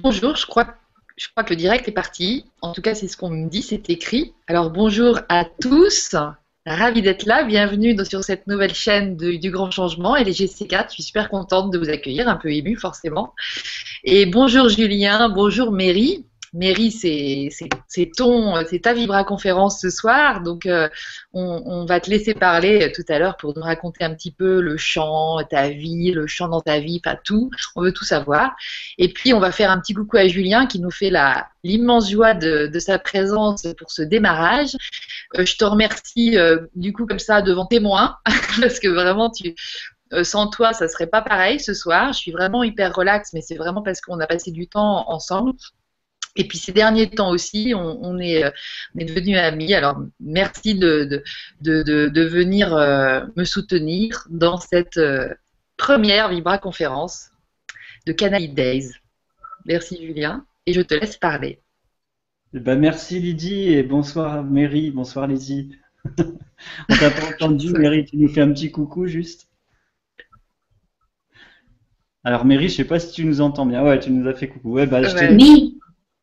Bonjour, je crois, que le direct est parti. En tout cas, c'est ce qu'on me dit, c'est écrit. Alors bonjour à tous. Ravi d'être là. Bienvenue sur cette nouvelle chaîne du Grand Changement et les GC4. Je suis super contente de vous accueillir, un peu émue forcément. Et bonjour Julien, bonjour Mary. Mary, c'est ton, c'est ta Vibra conférence ce soir, donc euh, on, va te laisser parler euh, tout à l'heure pour nous raconter un petit peu le chant, ta vie, le chant dans ta vie, pas tout. On veut tout savoir. Et puis on va faire un petit coucou à Julien qui nous fait l'immense joie de, sa présence pour ce démarrage. Euh, je te remercie du coup comme ça devant témoin parce que vraiment tu sans toi, ça serait pas pareil ce soir. Je suis vraiment hyper relax, mais c'est vraiment parce qu'on a passé du temps ensemble. Et puis ces derniers temps aussi, on, est, euh, on est devenus amis. Alors merci de, de, de, de venir euh, me soutenir dans cette euh, première Vibra conférence de Canal Days. Merci Julien et je te laisse parler. Eh ben, merci Lydie et bonsoir Mary, bonsoir Lydie. on t'a pas entendu Mary, tu nous fais un petit coucou juste. Alors Mary, je sais pas si tu nous entends bien. Ouais, tu nous as fait coucou. Ouais, bah, je te...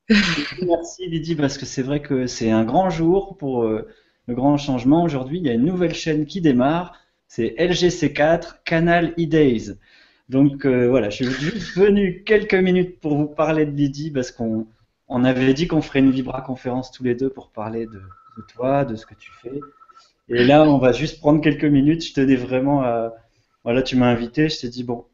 Merci Lydie, parce que c'est vrai que c'est un grand jour pour euh, le grand changement. Aujourd'hui, il y a une nouvelle chaîne qui démarre, c'est LGC4, Canal e-Days. Donc euh, voilà, je suis juste venu quelques minutes pour vous parler de Lydie, parce qu'on on avait dit qu'on ferait une Vibra conférence tous les deux pour parler de, toi, de ce que tu fais. Et là, on va juste prendre quelques minutes. Je tenais vraiment à. Voilà, tu m'as invité, je t'ai dit, bon,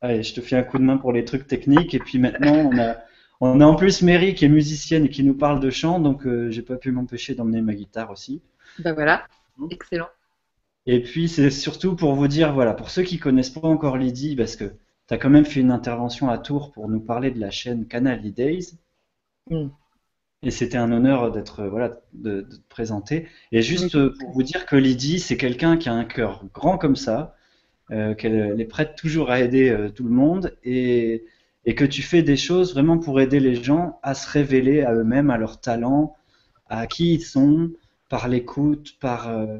allez, je te fais un coup de main pour les trucs techniques. Et puis maintenant, on a on a en plus Mary qui est musicienne et qui nous parle de chant, donc euh, j'ai pas pu m'empêcher d'emmener ma guitare aussi. Ben voilà, excellent. Et puis c'est surtout pour vous dire, voilà, pour ceux qui connaissent pas encore Lydie, parce que tu as quand même fait une intervention à Tours pour nous parler de la chaîne Canal E-Days. Mm. Et c'était un honneur d'être voilà de, te présenter. Et juste pour vous dire que Lydie, c'est quelqu'un qui a un cœur grand comme ça, euh, qu'elle est prête toujours à aider euh, tout le monde et et que tu fais des choses vraiment pour aider les gens à se révéler à eux-mêmes, à leur talent, à qui ils sont, par l'écoute, par euh,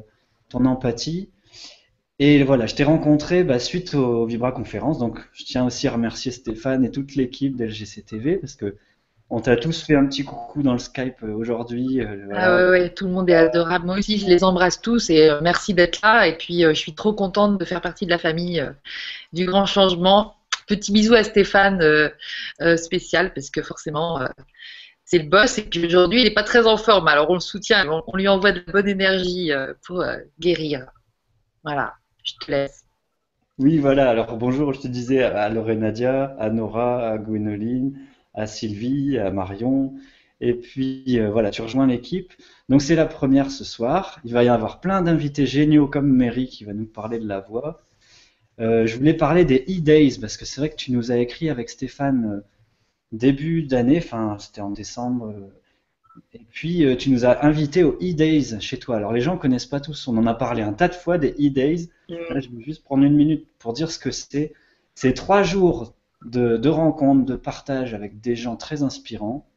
ton empathie. Et voilà, je t'ai rencontré bah, suite aux Vibra conférences, donc je tiens aussi à remercier Stéphane et toute l'équipe d'LGCTV parce que on t'a tous fait un petit coucou dans le Skype euh, aujourd'hui. Euh, ah tout le monde est adorable. Moi aussi, je les embrasse tous et merci d'être là. Et puis, je suis trop contente de faire partie de la famille du grand changement petit bisou à Stéphane euh, euh, spécial parce que forcément euh, c'est le boss et qu'aujourd'hui il n'est pas très en forme. Alors on le soutient, on, lui envoie de la bonne énergie pour guérir. Voilà, je te laisse. Oui, voilà. Alors bonjour, je te disais à Nadia, à Nora, à Gwénoline, à Sylvie, à Marion. Et puis voilà, tu rejoins l'équipe. Donc c'est la première ce soir. Il va y avoir plein d'invités géniaux comme Mary qui va nous parler de la voix. Euh, je voulais parler des e-days parce que c'est vrai que tu nous as écrit avec Stéphane euh, début d'année, enfin c'était en décembre, euh, et puis tu nous as invités aux e-days chez toi. Alors les gens connaissent pas tous, on en a parlé un tas de fois des e-days. je vais juste prendre une minute pour dire ce que c'est. C'est trois jours de, de rencontres, de partage avec des gens très inspirants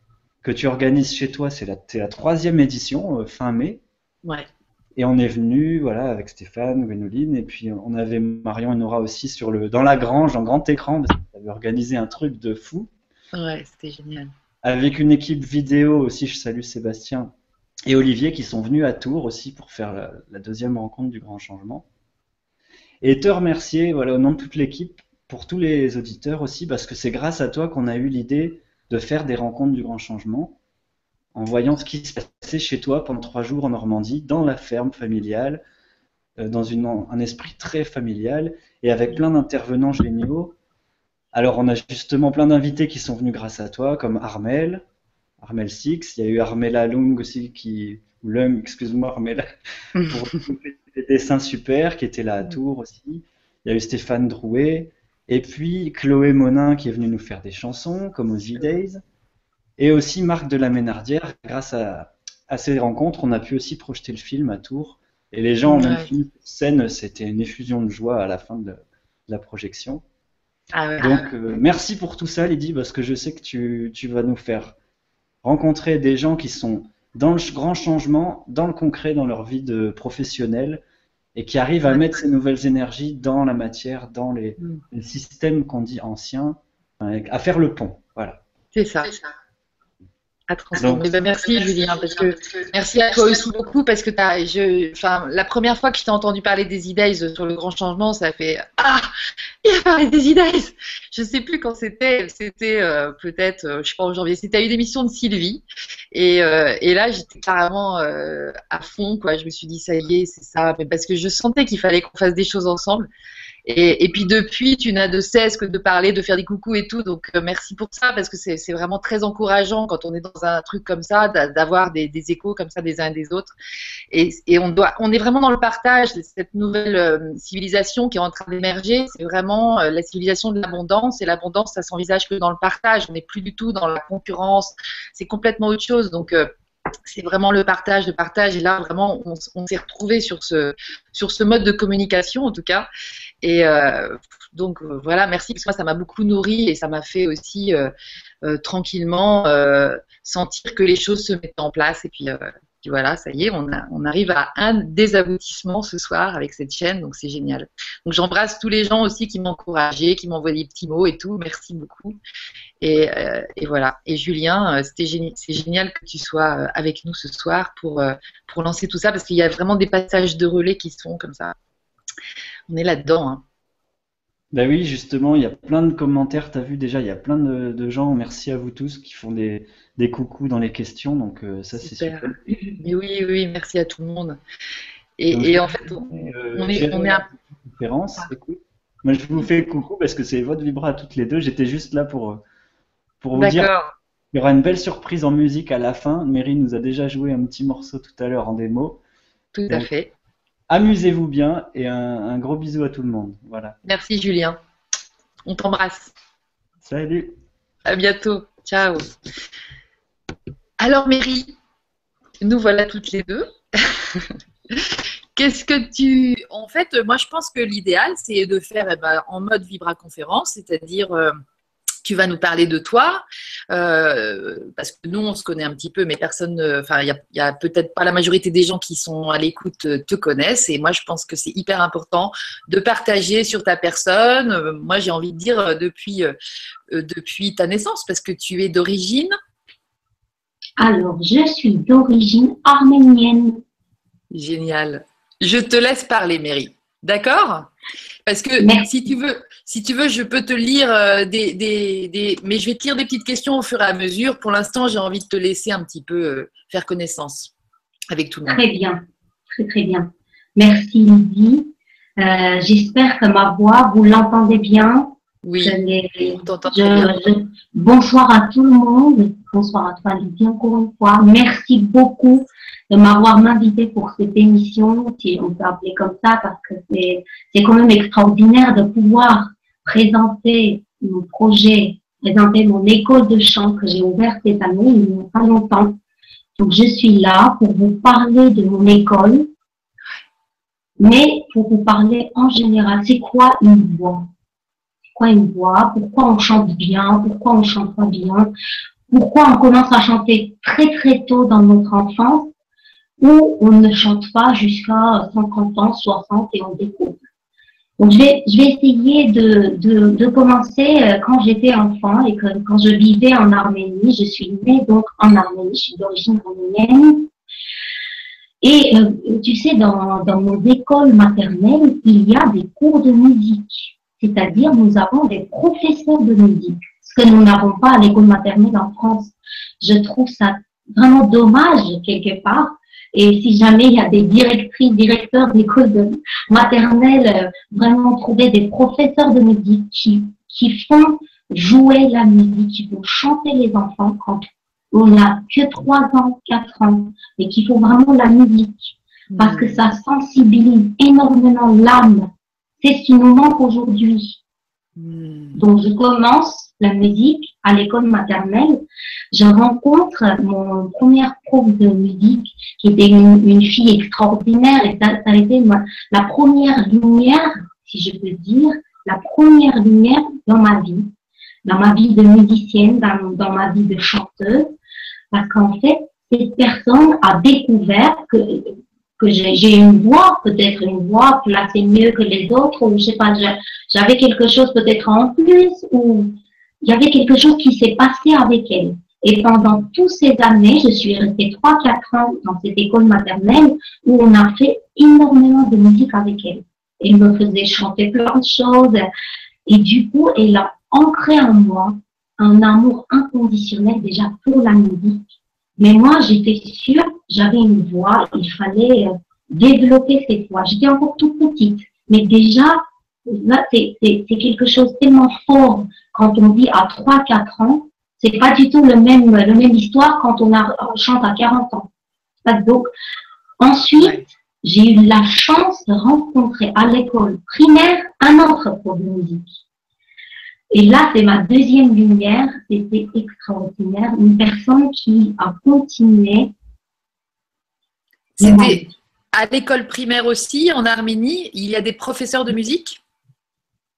que tu organises chez toi. C'est la, la troisième édition, fin mai. Ouais. Et on est venu, voilà, avec Stéphane, Gwénoline, et puis on avait Marion et Nora aussi sur le, dans la grange, en grand écran, parce qu'on avait organisé un truc de fou. Ouais, c'était génial. Avec une équipe vidéo aussi, je salue Sébastien et Olivier qui sont venus à Tours aussi pour faire la, deuxième rencontre du Grand Changement. Et te remercier, voilà, au nom de toute l'équipe, pour tous les auditeurs aussi, parce que c'est grâce à toi qu'on a eu l'idée de faire des rencontres du Grand Changement en voyant ce qui se passait chez toi pendant trois jours en Normandie, dans la ferme familiale, euh, dans une, un esprit très familial et avec plein d'intervenants géniaux. Alors, on a justement plein d'invités qui sont venus grâce à toi, comme Armel, Armel Six. Il y a eu Armela Lung aussi, qui, ou Lung, excuse-moi, Armela, pour des dessins super, qui était là à Tours aussi. Il y a eu Stéphane Drouet. Et puis Chloé Monin qui est venue nous faire des chansons, comme aux E-Days. Et aussi Marc de la Ménardière, grâce à, ces rencontres, on a pu aussi projeter le film à Tours. Et les gens ont même fini scène, c'était une effusion de joie à la fin de, la projection. Ah Donc euh, merci pour tout ça, Lydie, parce que je sais que tu, vas nous faire rencontrer des gens qui sont dans le grand changement, dans le concret, dans leur vie de professionnel, et qui arrivent à mettre ces nouvelles énergies dans la matière, dans les, mm. les systèmes qu'on dit anciens, à faire le pont. Voilà. C'est ça à transformer. Ben, merci Julien, parce que merci à toi aussi beaucoup parce que as, je, enfin, la première fois que je t'ai entendu parler des e sur le grand changement, ça fait ah il a parlé des e Je sais plus quand c'était, c'était euh, peut-être euh, je sais pas en janvier. C'était à une émission de Sylvie et, euh, et là j'étais carrément à fond quoi. Je me suis dit ça y est c'est ça, mais parce que je sentais qu'il fallait qu'on fasse des choses ensemble. Et, puis depuis, tu n'as de cesse que de parler, de faire des coucous et tout. Donc euh, merci pour ça parce que c'est vraiment très encourageant quand on est dans un truc comme ça d'avoir des, échos comme ça des uns et des autres. Et, et, on doit, on est vraiment dans le partage cette nouvelle euh, civilisation qui est en train d'émerger. C'est vraiment euh, la civilisation de l'abondance et l'abondance, ça s'envisage que dans le partage. On n'est plus du tout dans la concurrence. C'est complètement autre chose. Donc c'est vraiment le partage, le partage. Et là, vraiment, on, s'est retrouvé sur ce, sur ce mode de communication, en tout cas. Et euh, donc, euh, voilà, merci, parce que moi, ça m'a beaucoup nourri et ça m'a fait aussi euh, tranquillement sentir que les choses se mettent en place. Et puis, voilà, ça y est, on, arrive à un désaboutissement ce soir avec cette chaîne, donc c'est génial. Donc j'embrasse tous les gens aussi qui m'ont encouragé, qui envoyé des petits mots et tout, merci beaucoup. Euh, et, voilà. Et Julien, euh, c'était c'est génial que tu sois euh, avec nous ce soir pour, pour lancer tout ça, parce qu'il y a vraiment des passages de relais qui sont comme ça. On est là-dedans. Hein. Bah oui, justement, il y a plein de commentaires. Tu as vu déjà, il y a plein de, gens, merci à vous tous, qui font des, des coucous dans les questions. Donc ça, c'est super. oui, oui, merci à tout le monde. Et, en fait, on, est, on est à... conférence. Moi, je vous fais coucou parce que c'est votre vibra à toutes les deux. J'étais juste là pour pour vous dire il y aura une belle surprise en musique à la fin. Mary nous a déjà joué un petit morceau tout à l'heure en démo. Tout à fait. Amusez-vous bien et un, gros bisou à tout le monde. Voilà. Merci Julien. On t'embrasse. Salut. À bientôt. Ciao. Alors Mary, nous voilà toutes les deux. Qu'est-ce que tu... En fait, moi je pense que l'idéal, c'est de faire eh ben, en mode vibra conférence, c'est-à-dire... Euh, tu vas nous parler de toi, euh, parce que nous, on se connaît un petit peu, mais personne, enfin, il y a, peut-être pas la majorité des gens qui sont à l'écoute euh, te connaissent, et moi, je pense que c'est hyper important de partager sur ta personne. Euh, moi, j'ai envie de dire depuis, depuis ta naissance, parce que tu es d'origine. Alors, je suis d'origine arménienne. Génial. Je te laisse parler, Mary. D'accord? Parce que si tu veux, si tu veux, je peux te lire euh, des, des, Mais je vais te lire des petites questions au fur et à mesure. Pour l'instant, j'ai envie de te laisser un petit peu euh, faire connaissance avec tout le monde. Très bien, très très bien. Merci Lydie. Euh, j'espère que ma voix, vous l'entendez bien. Oui, bonsoir à tout le monde. Bonsoir à toi Lydie encore une fois. Merci beaucoup de m'avoir invité pour cette émission, si on peut appeler comme ça, parce que c'est quand même extraordinaire de pouvoir présenter mon projet, présenter mon école de chant que j'ai ouverte cette année, il n'y a pas longtemps. Donc, je suis là pour vous parler de mon école, mais pour vous parler en général, c'est quoi une voix? C'est quoi une voix? Pourquoi on chante bien? Pourquoi on chante pas bien? Pourquoi on commence à chanter très très tôt dans notre enfance ou on ne chante pas jusqu'à 50 ans, 60 et on découvre donc, je vais, essayer de, commencer euh, quand j'étais enfant et quand je vivais en Arménie. Je suis née donc en Arménie, je suis d'origine arménienne. Et euh, tu sais, dans, dans nos écoles maternelles, il y a des cours de musique. C'est-à-dire, nous avons des professeurs de musique, que nous n'avons pas à l'école maternelle en France. Je trouve ça vraiment dommage quelque part et si jamais il y a des directrices, directeurs d'école de maternelle, euh, vraiment trouver des professeurs de musique qui, qui font jouer la musique, qui font chanter les enfants quand on n'a que 3 ans, 4 ans, et qu'il faut vraiment la musique. Parce que ça sensibilise énormément l'âme. C'est ce qui nous manque aujourd'hui. Hmm. Donc, je commence la musique à l'école maternelle. Je rencontre mon première prof de musique qui était une, fille extraordinaire et ça, a été la première lumière, si je peux dire, la première lumière dans ma vie, dans ma vie de musicienne, dans, dans ma vie de chanteuse, parce qu'en fait, cette personne a découvert que que j'ai une voix, peut-être une voix placée mieux que les autres, ou je sais pas, j'avais quelque chose peut-être en plus, ou il y avait quelque chose qui s'est passé avec elle. Et pendant toutes ces années, je suis restée 3-4 ans dans cette école maternelle où on a fait énormément de musique avec elle. Elle me faisait chanter plein de choses. Et du coup, elle a ancré en moi un amour inconditionnel déjà pour la musique. Mais moi, j'étais sûre, j'avais une voix, il fallait euh, développer cette voix. J'étais encore toute petite. Mais déjà, là, c'est quelque chose tellement fort quand on dit à 3-4 ans c'est pas du tout le même, le même histoire quand on, a, chante à 40 ans. Donc, ensuite, j'ai eu la chance de rencontrer à l'école primaire un autre prof de musique. Et là, c'est ma deuxième lumière. C'était extraordinaire. Une personne qui a continué. C'était à l'école primaire aussi, en Arménie. Il y a des professeurs de musique?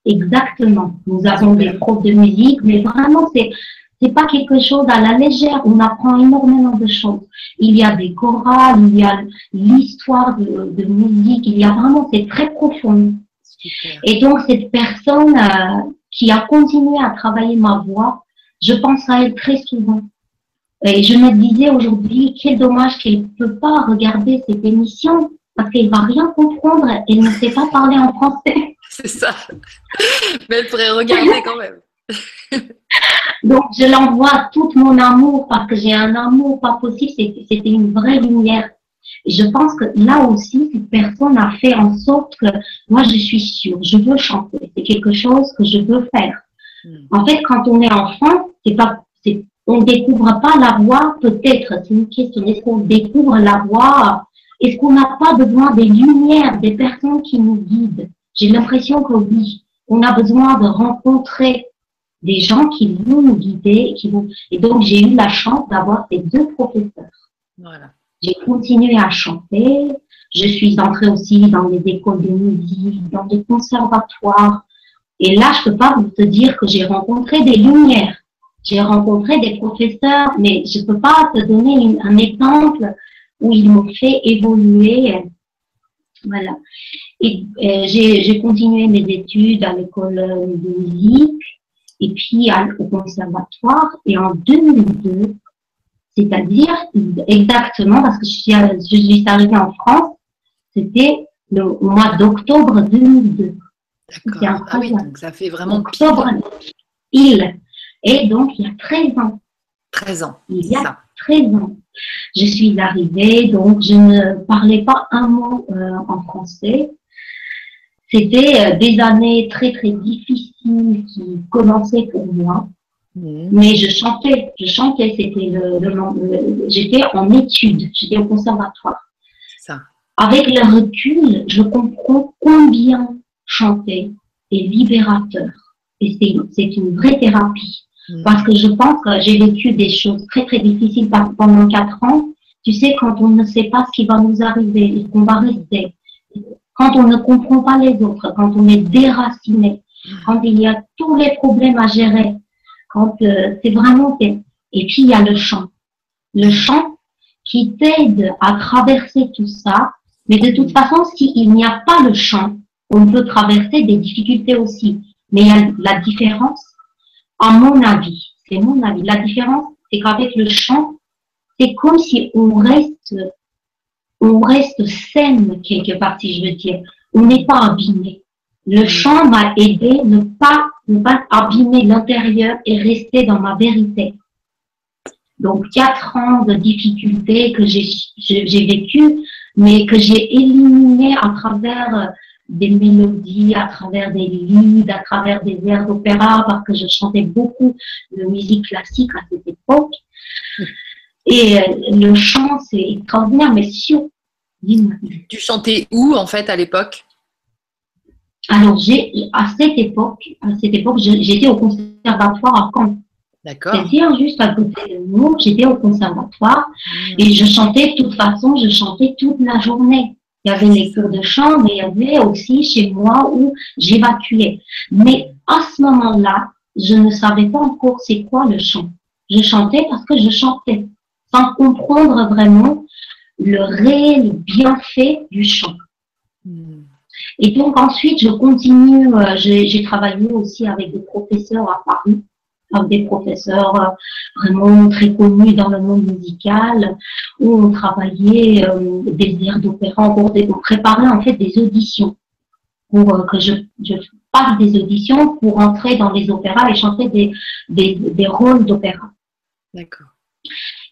Exactement. Nous avons des profs de musique, mais vraiment, c'est c'est pas quelque chose à la légère. On apprend énormément de choses. Il y a des chorales, il y a l'histoire de, musique, il y a vraiment, c'est très profond. Et donc, cette personne euh, qui a continué à travailler ma voix, je pense à elle très souvent. Et je me disais aujourd'hui, quel dommage qu'elle ne peut pas regarder cette émission parce qu'elle va rien comprendre. Elle ne sait pas parler en français. C'est ça. Mais elle pourrait regarder quand même. Donc, je l'envoie tout mon amour parce que j'ai un amour pas possible. C'était une vraie lumière. Je pense que là aussi, cette personne a fait en sorte que moi, je suis sûre, je veux chanter. C'est quelque chose que je veux faire. Hmm. En fait, quand on est enfant, c'est pas, on découvre pas la voix, peut-être. C'est une question. Est-ce qu'on découvre la voix? Est-ce qu'on n'a pas besoin des lumières, des personnes qui nous guident? J'ai l'impression que oui. On a besoin de rencontrer des gens qui vont nous guider. Qui vont... Et donc, j'ai eu la chance d'avoir ces deux professeurs. Voilà. J'ai continué à chanter. Je suis entrée aussi dans les écoles de musique, dans des conservatoires. Et là, je peux pas vous te dire que j'ai rencontré des lumières. J'ai rencontré des professeurs, mais je peux pas te donner un exemple où ils m'ont fait évoluer. Voilà. Et euh, j'ai continué mes études à l'école de musique et puis au conservatoire. Et en 2002, c'est-à-dire exactement, parce que je suis, je suis arrivée en France, c'était le mois d'octobre 2002. D'accord. Ah oui, donc ça fait vraiment octobre. Il. Et donc, il y a 13 ans. 13 ans. Il y a 13 ans. Je suis arrivée, donc je ne parlais pas un mot euh, en français. C'était euh, des années très très difficiles qui commençaient pour moi. Mmh. Mais je chantais, je chantais, c'était le, j'étais en études, j'étais au conservatoire. Ça. Avec le recul, je comprends combien chanter est libérateur. Et c'est une vraie thérapie. Parce que je pense que j'ai vécu des choses très très difficiles pendant quatre ans. Tu sais, quand on ne sait pas ce qui va nous arriver et qu'on va rester, quand on ne comprend pas les autres, quand on est déraciné, quand il y a tous les problèmes à gérer, quand euh, c'est vraiment... Et puis il y a le chant. Le chant qui t'aide à traverser tout ça. Mais de toute façon, s'il n'y a pas le chant, on peut traverser des difficultés aussi. Mais il y a la différence, à mon avis, c'est mon avis, la différence, c'est qu'avec le chant, c'est comme si on reste on reste saine quelque part, si je veux dire. On n'est pas abîmé. Le chant m'a aidé ne pas, ne pas abîmer l'intérieur et rester dans ma vérité. Donc, quatre ans de difficultés que j'ai vécues, mais que j'ai éliminées à travers des mélodies, à travers des lieds, à travers des airs d'opéra, parce que je chantais beaucoup de musique classique à cette époque. Et euh, le chant, c'est extraordinaire, mais surtout, tu chantais où en fait à l'époque? Alors j'ai à cette époque, à cette époque, j'étais au conservatoire à Caen. D'accord. C'est-à-dire juste à côté de nous, j'étais au conservatoire mmh. et je chantais de toute façon, je chantais toute la journée. Il y avait les cours de chant, mais il y avait aussi chez moi où j'évacuais. Mais à ce moment-là, je ne savais pas encore c'est quoi le chant. Je chantais parce que je chantais, sans comprendre vraiment le réel bienfait du chant. Hmm. Et donc ensuite, je continue, euh, j'ai travaillé aussi avec des professeurs à Paris, des professeurs euh, vraiment très connus dans le monde musical, où on travaillait euh, des airs d'opéra, on, préparait en fait des auditions pour euh, que je, je passe des auditions pour entrer dans les opéras et chanter des, des, des rôles d'opéra. D'accord.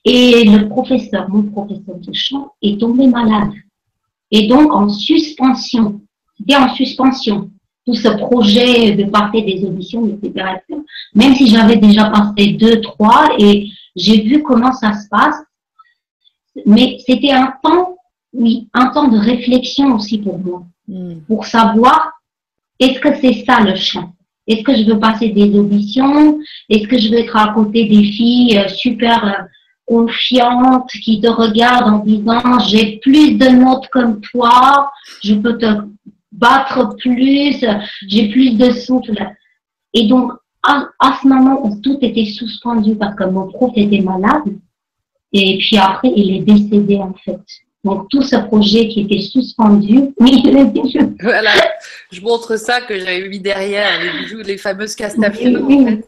Et le professeur, mon professeur de chant, est tombé malade. Et donc en suspension. C'était en suspension. Tout ce projet de passer des auditions, etc. Même si j'avais déjà passé deux, trois et j'ai vu comment ça se passe. Mais c'était un temps, oui, un temps de réflexion aussi pour moi. Hmm. Pour savoir, est-ce que c'est ça le chant? Est-ce que je veux passer des auditions? Est-ce que je veux être à côté des filles euh, super euh, confiantes qui te regardent en disant j'ai plus de notes comme toi, je peux te battre plus, j'ai plus de souffle. Et donc, à, ce moment où tout était suspendu parce que mon prof était malade, et puis après, il est décédé en fait. Donc, tout ce projet qui était suspendu, oui, Voilà, je montre ça que j'avais mis derrière, les bijoux, les fameuses castafiores. Oui,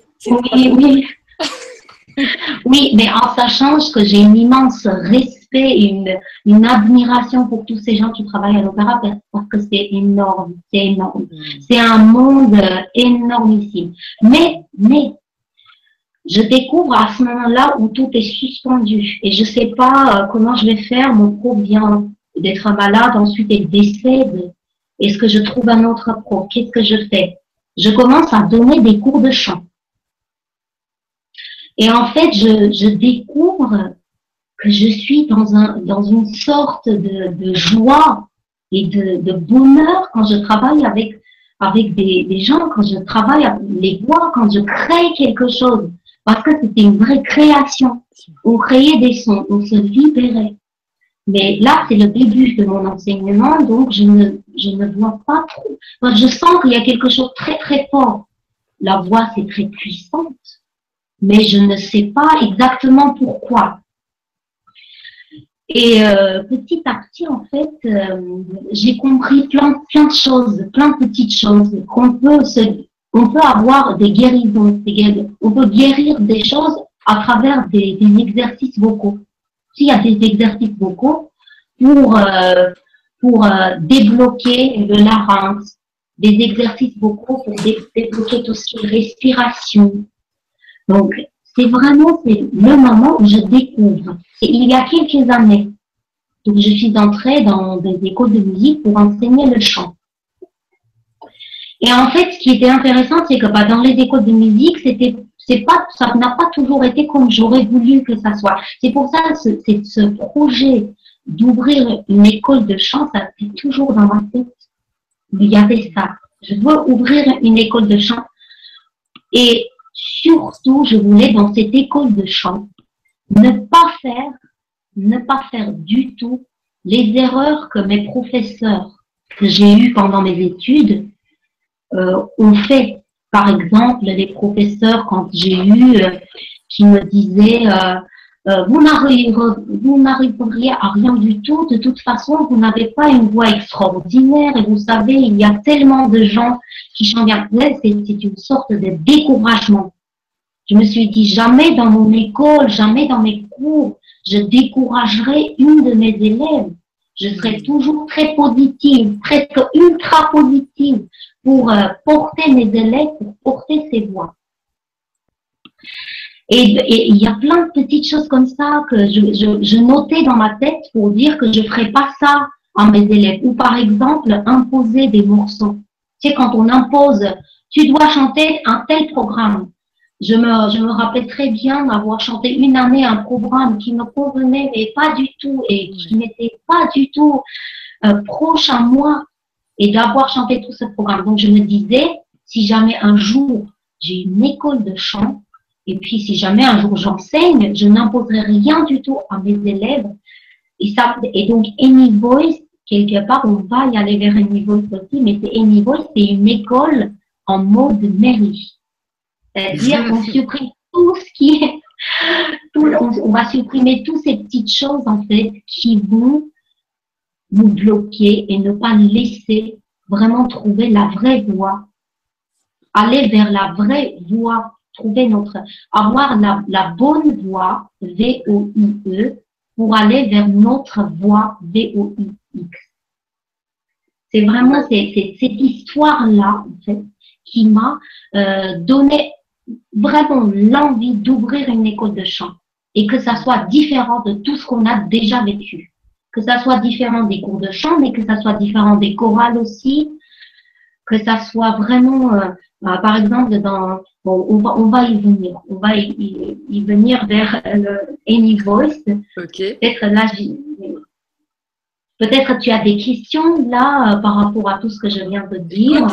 oui, oui. oui, mais en sachant que j'ai une immense respect et une, une, admiration pour tous ces gens qui travaillent à l'opéra parce que c'est énorme, c'est énorme. Mm. C'est un monde énormissime. Mais, mais, je découvre à ce moment-là où tout est suspendu et je sais pas euh, comment je vais faire. Mon prof vient d'être malade, ensuite il décède. Est-ce que je trouve un autre prof Qu'est-ce que je fais? Je commence à donner des cours de chant. Et en fait, je, je découvre que je suis dans, un, dans une sorte de, de joie et de, de, bonheur quand je travaille avec, avec des, des gens, quand je travaille avec les voix, quand je crée quelque chose parce que c'était une vraie création. On créait des sons, on se libérait. Mais là, c'est le début de mon enseignement, donc je ne, je ne vois pas trop. je sens qu'il y a quelque chose de très très fort. La voix, c'est très puissante, mais je ne sais pas exactement pourquoi. Et euh, petit à petit, en fait, euh, j'ai compris plein, plein de choses, plein de petites choses qu'on peut se, on peut avoir des guérisons, on peut guérir des choses à travers des, exercices vocaux. S'il y a des exercices vocaux pour, euh, pour euh, débloquer le larynx, des exercices vocaux pour débloquer tout ce qui respiration. Donc, c'est vraiment le moment où je découvre. Il y a quelques années, donc je suis entrée dans des écoles de musique pour enseigner le chant. Et en fait, ce qui était intéressant, c'est que bah, dans les écoles de musique, c'était, c'est pas, ça n'a pas toujours été comme j'aurais voulu que ça soit. C'est pour ça que ce, ce projet d'ouvrir une école de chant, ça c'est toujours dans ma tête. Il y avait ça. Je veux ouvrir une école de chant. Et surtout, je voulais dans cette école de chant ne pas faire, ne pas faire du tout les erreurs que mes professeurs que j'ai eues pendant mes études euh, ont fait. Par exemple, les professeurs, quand j'ai eu, euh, qui me disaient, euh, vous n'arriveriez à rien du tout, de toute façon, vous n'avez pas une voix extraordinaire et vous savez, il y a tellement de gens qui chantent. C'est une sorte de découragement. Je me suis dit, jamais dans mon école, jamais dans mes cours, je découragerai une de mes élèves. Je serai toujours très positive, presque ultra positive pour euh, porter mes élèves, pour porter ces voix. Et, il y a plein de petites choses comme ça que je, je, je notais dans ma tête pour dire que je ne ferai pas ça à mes élèves. Ou par exemple, imposer des morceaux. Tu sais, quand on impose, tu dois chanter un tel programme. Je me, je me rappelle très bien d'avoir chanté une année un programme qui me convenait, mais pas du tout, et qui n'était pas du tout euh, proche à moi et d'avoir chanté tout ce programme. Donc, je me disais, si jamais un jour j'ai une école de chant, et puis si jamais un jour j'enseigne, je n'imposerai rien du tout à mes élèves. Et, ça, et donc, Any Voice, quelque part, on va y aller vers Any Voice aussi, mais c'est Any Voice, c'est une école en mode mairie. C'est-à-dire qu'on supprime tout ce qui est, tout, on, on va supprimer toutes ces petites choses, en fait, qui vont nous bloquer et ne pas laisser vraiment trouver la vraie voie, aller vers la vraie voie trouver notre, avoir la, la bonne voie, V-O-I-E, pour aller vers notre voie, V-O-I-X. C'est vraiment cette histoire-là, en fait, qui m'a euh, donné vraiment l'envie d'ouvrir une école de chant et que ça soit différent de tout ce qu'on a déjà vécu. Que ça soit différent des cours de chant, mais que ça soit différent des chorales aussi, que ça soit vraiment, euh, euh, par exemple, dans, bon, on va, on va y venir, on va y, y, venir vers le Any Voice. Peut-être là, Peut-être tu as des questions là par rapport à tout ce que je viens de dire.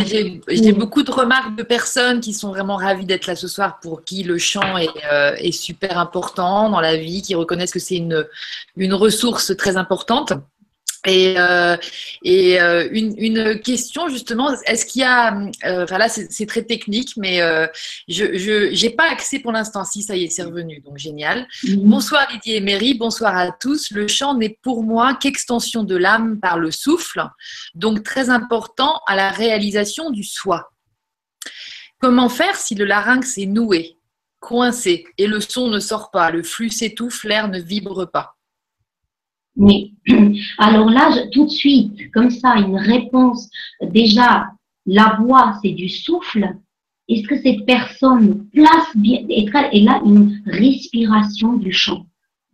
J'ai beaucoup de remarques de personnes qui sont vraiment ravies d'être là ce soir, pour qui le chant est, euh, est super important dans la vie, qui reconnaissent que c'est une, une ressource très importante. Et, euh, et euh, une, une, question justement, est-ce qu'il y a, euh, enfin là c'est très technique, mais euh, je n'ai pas accès pour l'instant. Si ça y est, c'est revenu, donc génial. Mhm. Bonsoir Didier et Mary, bonsoir à tous. Le chant n'est pour moi qu'extension de l'âme par le souffle, donc très important à la réalisation du soi. Comment faire si le larynx est noué, coincé et le son ne sort pas, le flux s'étouffe, l'air ne vibre pas? Mais alors là, tout de suite, comme ça, une réponse. Déjà, la voix, c'est du souffle. Est-ce que cette personne place bien, et là une respiration du chant?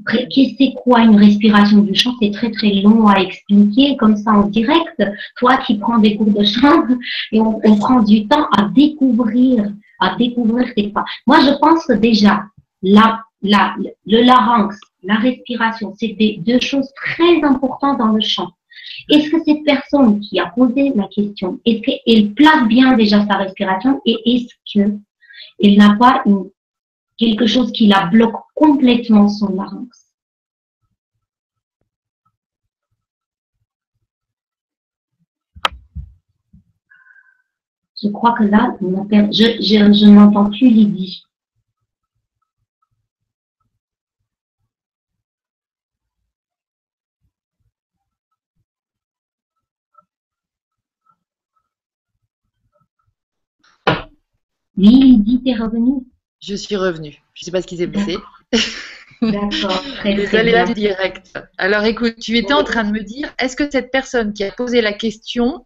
C'est quoi une respiration du chant? C'est très très long à expliquer comme ça en direct. Toi qui prends des cours de chant et on, on prend du temps à découvrir, à découvrir c'est pas. Moi je pense déjà la, la, le larynx, la respiration, c'est deux choses très importantes dans le chant. Est-ce que cette personne qui a posé la question, est-ce qu'elle place bien déjà sa respiration et est-ce qu'elle n'a pas quelque chose qui la bloque complètement son larynx? Je crois que là, je, je n'entends plus Lydie. Oui, Lydie, t'es revenue? Je suis revenue. Je ne sais pas ce qui s'est passé. D'accord, très, Les aléas du direct. Alors écoute, tu étais en train de me dire, est-ce que cette personne qui a posé la question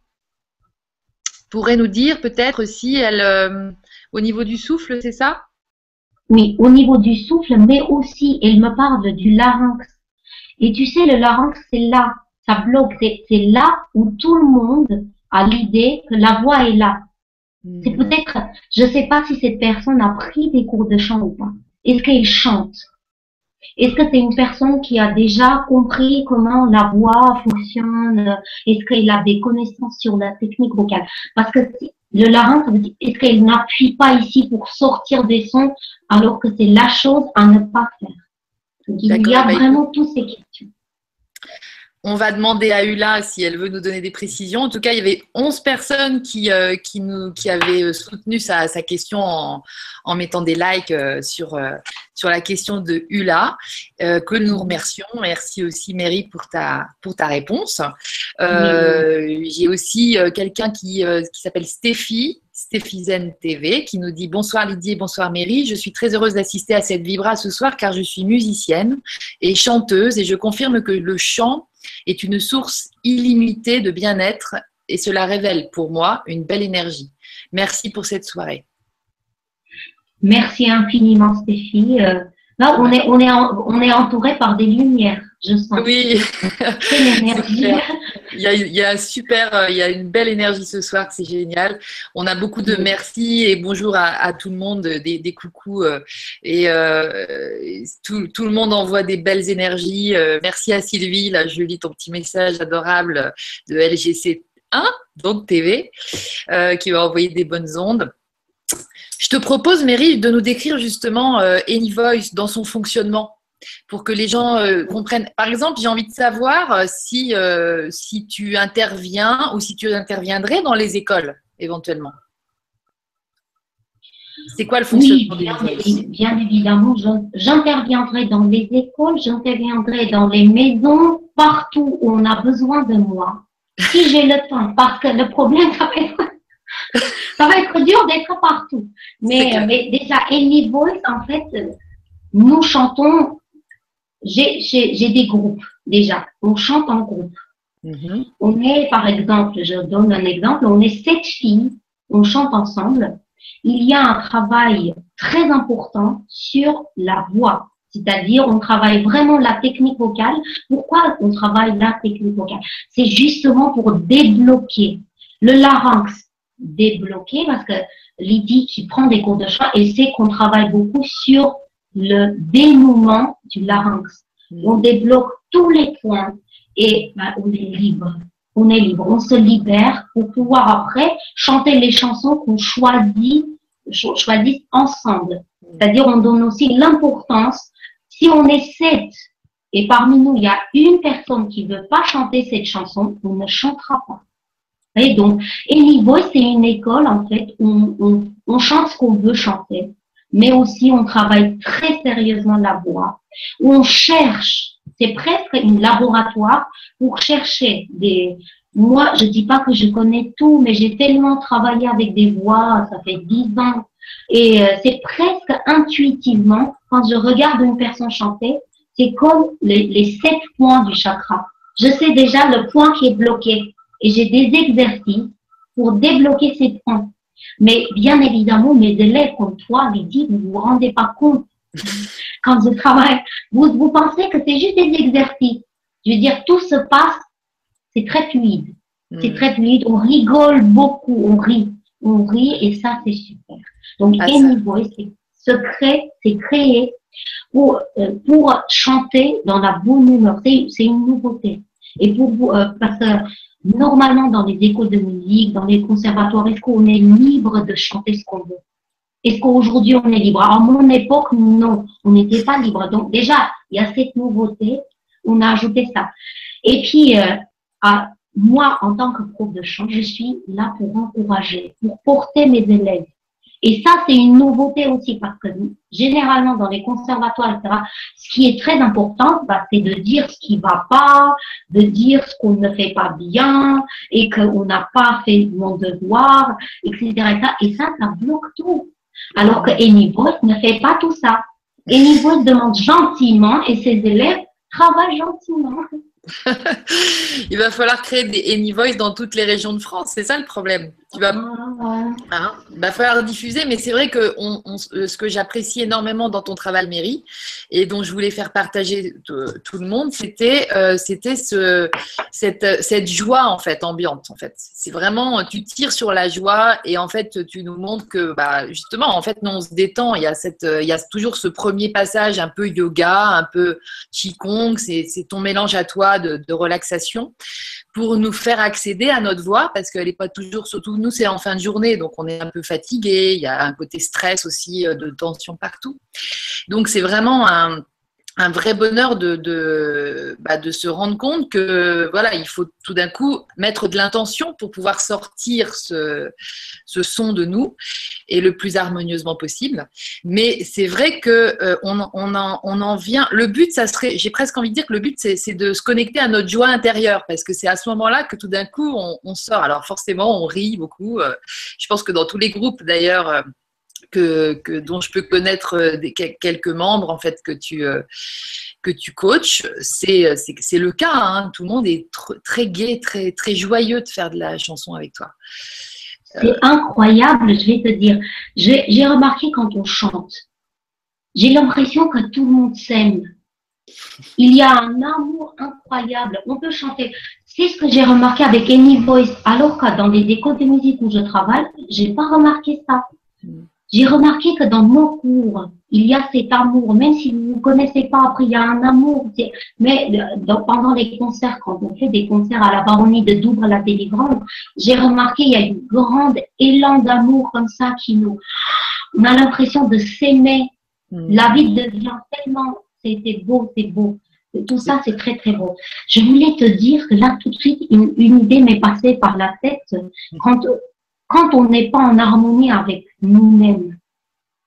pourrait nous dire peut-être si elle, euh, au niveau du souffle, c'est ça? Oui, au niveau du souffle, mais aussi, elle me parle du larynx. Et tu sais, le larynx, c'est là, ça bloque, c'est là où tout le monde a l'idée que la voix est là. C'est peut-être, je ne sais pas si cette personne a pris des cours de chant ou pas. Est-ce qu'elle chante? Est-ce que c'est une personne qui a déjà compris comment la voix fonctionne? Est-ce qu'elle a des connaissances sur la technique vocale? Parce que le larynx, est-ce qu'elle n'appuie pas ici pour sortir des sons alors que c'est la chose à ne pas faire? Il y a bah, vraiment toutes ces. On va demander à Ula si elle veut nous donner des précisions. En tout cas, il y avait 11 personnes qui, euh, qui, nous, qui avaient euh, soutenu sa, question en, en, mettant des likes euh, sur, sur la question de Ula, que nous remercions. Merci aussi, Mary, pour ta, pour ta réponse. J'ai aussi quelqu'un qui, qui s'appelle Stéphie, Stéphizen TV qui nous dit bonsoir Lydie bonsoir Mary. Je suis très heureuse d'assister à cette vibra ce soir car je suis musicienne et chanteuse et je confirme que le chant est une source illimitée de bien-être et cela révèle pour moi une belle énergie. Merci pour cette soirée. Merci infiniment Stéphie. Euh, on est, on, est on est entouré par des lumières, je sens. Oui, il, y a, il y a super, euh, il y a une belle énergie ce soir, c'est génial. On a beaucoup de merci et bonjour à, tout le monde, des, des coucous euh, et euh, tout, tout, le monde envoie des belles énergies. merci à Sylvie, là je lis ton petit message adorable de LGC 1, donc TV, qui va envoyer des bonnes ondes. Je te propose, Mary, de nous décrire justement euh, AnyVoice dans son fonctionnement pour que les gens euh, comprennent. Par exemple, j'ai envie de savoir euh, si, si tu interviens ou si tu interviendrais dans les écoles éventuellement. C'est quoi le fonctionnement oui, bien, bien évidemment, j'interviendrai dans les écoles, j'interviendrai dans les maisons, partout où on a besoin de moi, si j'ai le temps. Parce que le problème, ça va être ça va être dur d'être partout. Mais, mais déjà, Any Voice, en fait, nous chantons, j'ai des groupes déjà. On chante en groupe. Mm-hmm. On est, par exemple, je donne un exemple, on est sept filles, on chante ensemble. Il y a un travail très important sur la voix. C'est-à-dire, on travaille vraiment la technique vocale. Pourquoi on travaille la technique vocale? C'est justement pour débloquer le larynx, débloquer, parce que Lydie qui prend des cours de chant, elle sait qu'on travaille beaucoup sur le dénouement du larynx. Mm. On débloque tous les points et ben, on est libre. On est libre, on se libère pour pouvoir après chanter les chansons qu'on choisit, choisit ensemble. C'est-à-dire, on donne aussi l'importance. Si on est sept et parmi nous, il y a une personne qui ne veut pas chanter cette chanson, on ne chantera pas. Et donc, Any Voice, c'est une école, en fait, où on, on chante ce qu'on veut chanter, mais aussi on travaille très sérieusement la voix, où on cherche c'est presque un laboratoire pour chercher des. Moi, je dis pas que je connais tout, mais j'ai tellement travaillé avec des voix, ça fait dix ans, et euh, c'est presque intuitivement quand je regarde une personne chanter, c'est comme les, les sept points du chakra. Je sais déjà le point qui est bloqué et j'ai des exercices pour débloquer ces points. Mais bien évidemment, mes élèves comme toi, Lydie, vous vous rendez pas compte quand je travaille. Vous, vous pensez que c'est juste des exercices. Je veux dire, tout se passe, c'est très fluide. C'est hmm. très fluide. On rigole beaucoup, on rit. On rit et ça, c'est super. Donc, ah, Voice, c'est secret, c'est créé pour, euh, pour chanter dans la bonne humeur. C'est une nouveauté. Et pour euh, parce que normalement, dans les écoles de musique, dans les conservatoires, est-ce qu'on est libre de chanter ce qu'on veut? Est-ce qu'aujourd'hui on est libre? À mon époque, non, on n'était pas libre. Donc déjà, il y a cette nouveauté, on a ajouté ça. Et puis, euh, moi, en tant que prof de chant, je suis là pour encourager, pour porter mes élèves. Et ça, c'est une nouveauté aussi parce que généralement dans les conservatoires, etc., ce qui est très important, bah, c'est de dire ce qui va pas, de dire ce qu'on ne fait pas bien et qu'on n'a pas fait mon devoir, etc. Et ça, ça bloque tout. Alors que Voice ne fait pas tout ça. Voice demande gentiment et ses élèves travaillent gentiment. Il va falloir créer des Anyvoice dans toutes les régions de France, c'est ça le problème. Vas, hein, va falloir diffuser, mais c'est vrai que euh, ce que j'apprécie énormément dans ton travail mairie et dont je voulais faire partager tout le monde, c'était euh, c'était ce, cette, cette joie en fait ambiante en fait. C'est vraiment tu tires sur la joie et en fait tu nous montres que bah, justement en fait nous on se détend. Il y a cette il y a toujours ce premier passage un peu yoga, un peu qigong, c'est ton mélange à toi de, de relaxation pour nous faire accéder à notre voix parce qu'elle n'est pas toujours, surtout nous, c'est en fin de journée, donc on est un peu fatigué, il y a un côté stress aussi, euh, de tension partout. Donc c'est vraiment un, un vrai bonheur de, de, bah, de, se rendre compte que voilà, il faut tout d'un coup mettre de l'intention pour pouvoir sortir ce, ce, son de nous et le plus harmonieusement possible. Mais c'est vrai que euh, on, on, en, on, en, vient. Le but, ça serait, j'ai presque envie de dire que le but, c'est de se connecter à notre joie intérieure parce que c'est à ce moment-là que tout d'un coup, on, sort. Alors forcément, on rit beaucoup. Euh, je pense que dans tous les groupes, d'ailleurs. Euh, que, dont je peux connaître euh, des, quelques membres en fait que tu, euh, que tu coaches, c'est, c'est, le cas. Hein. Tout le monde est très gai, très, très joyeux de faire de la chanson avec toi. C'est incroyable, je vais te dire. J'ai, remarqué quand on chante, j'ai l'impression que tout le monde s'aime. Il y a un amour incroyable. On peut chanter. C'est ce que j'ai remarqué avec Any Voice. Alors que dans les écoles de musique où je travaille, j'ai pas remarqué ça. J'ai remarqué que dans mon cours, il y a cet amour, même si vous ne connaissez pas, après il y a un amour. Mais euh, pendant les concerts, quand on fait des concerts à la baronnie de Douvres, la délivrance, j'ai remarqué il y a une grande élan d'amour comme ça qui nous, on a l'impression de s'aimer. Hmm. La vie devient tellement, c'était beau, c'est beau. Tout ça, c'est très, très beau. Je voulais te dire que là, tout de suite, une, une idée m'est passée par la tête. Quand quand on n'est pas en harmonie avec nous-mêmes,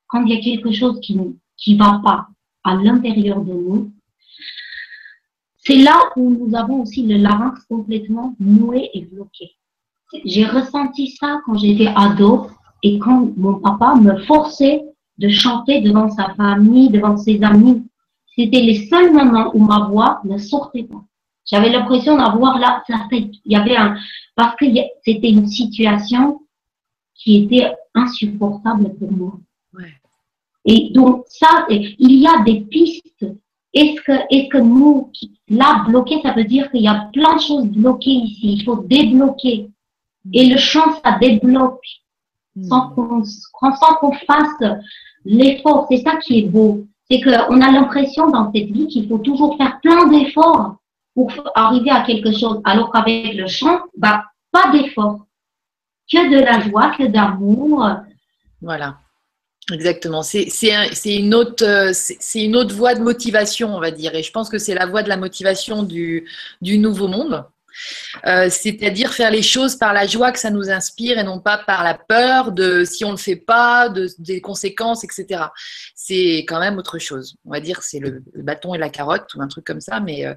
quand il y a quelque chose qui ne va pas à l'intérieur de nous, c'est là où nous avons aussi le larynx complètement noué et bloqué. j'ai ressenti ça quand j'étais ado et quand mon papa me forçait de chanter devant sa famille, devant ses amis. C'était les seuls moments où ma voix ne sortait pas. J'avais l'impression d'avoir là, il y avait un, parce que c'était une situation qui était insupportable pour moi. Ouais. Et donc ça, il y a des pistes. Est-ce que, est-ce que nous, là, bloqué, ça veut dire qu'il y a plein de choses bloquées ici. Il faut débloquer. Et le chant, ça débloque. Sans hmm. qu'on, fasse l'effort. C'est ça qui est beau. C'est qu'on a l'impression dans cette vie qu'il faut toujours faire plein d'efforts pour arriver à quelque chose. Alors qu'avec le chant, bah, pas d'effort. Que de la joie, que d'amour. Voilà. Exactement. C'est une, autre, euh, c'est une autre voie de motivation, on va dire. Et je pense que c'est la voie de la motivation du, du nouveau monde. Euh, c'est-à-dire faire les choses par la joie que ça nous inspire et non pas par la peur de si on ne le fait pas, de, des conséquences, etc. C'est quand même autre chose. On va dire c'est le, bâton et la carotte ou un truc comme ça, mais euh,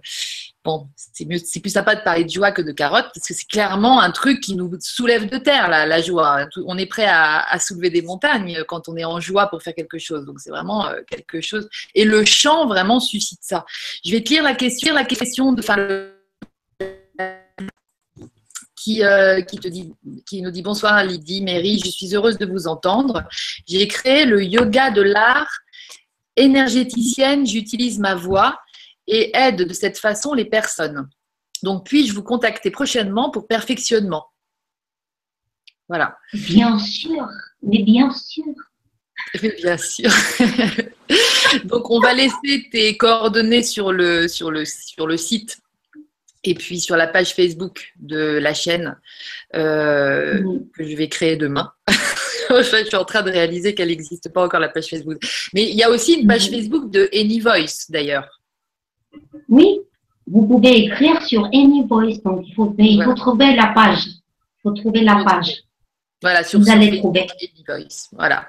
bon, c'est plus sympa de parler de joie que de carotte parce que c'est clairement un truc qui nous soulève de terre la, joie. On est prêt à, soulever des montagnes quand on est en joie pour faire quelque chose. Donc c'est vraiment euh, quelque chose. Et le chant vraiment suscite ça. Je vais te lire la question, la question de, qui, euh, qui nous dit bonsoir Lydie, Mary, je suis heureuse de vous entendre. J'ai créé le yoga de l'art énergéticienne, j'utilise ma voix et aide de cette façon les personnes. Donc puis-je vous contacter prochainement pour perfectionnement? Voilà. Bien sûr, mais bien sûr. bien sûr. Donc on va laisser tes coordonnées sur le, sur le, sur le site et puis sur la page Facebook de la chaîne euh, que je vais créer demain. je suis en train de réaliser qu'elle n'existe pas encore la page Facebook. Mais il y a aussi une page Facebook de Any Voice d'ailleurs. Oui, vous pouvez écrire sur Any Voice. Donc il faut, il faut trouver la page. Il faut trouver la page. Voilà, sur vous allez trouver. Any Voice. Voilà.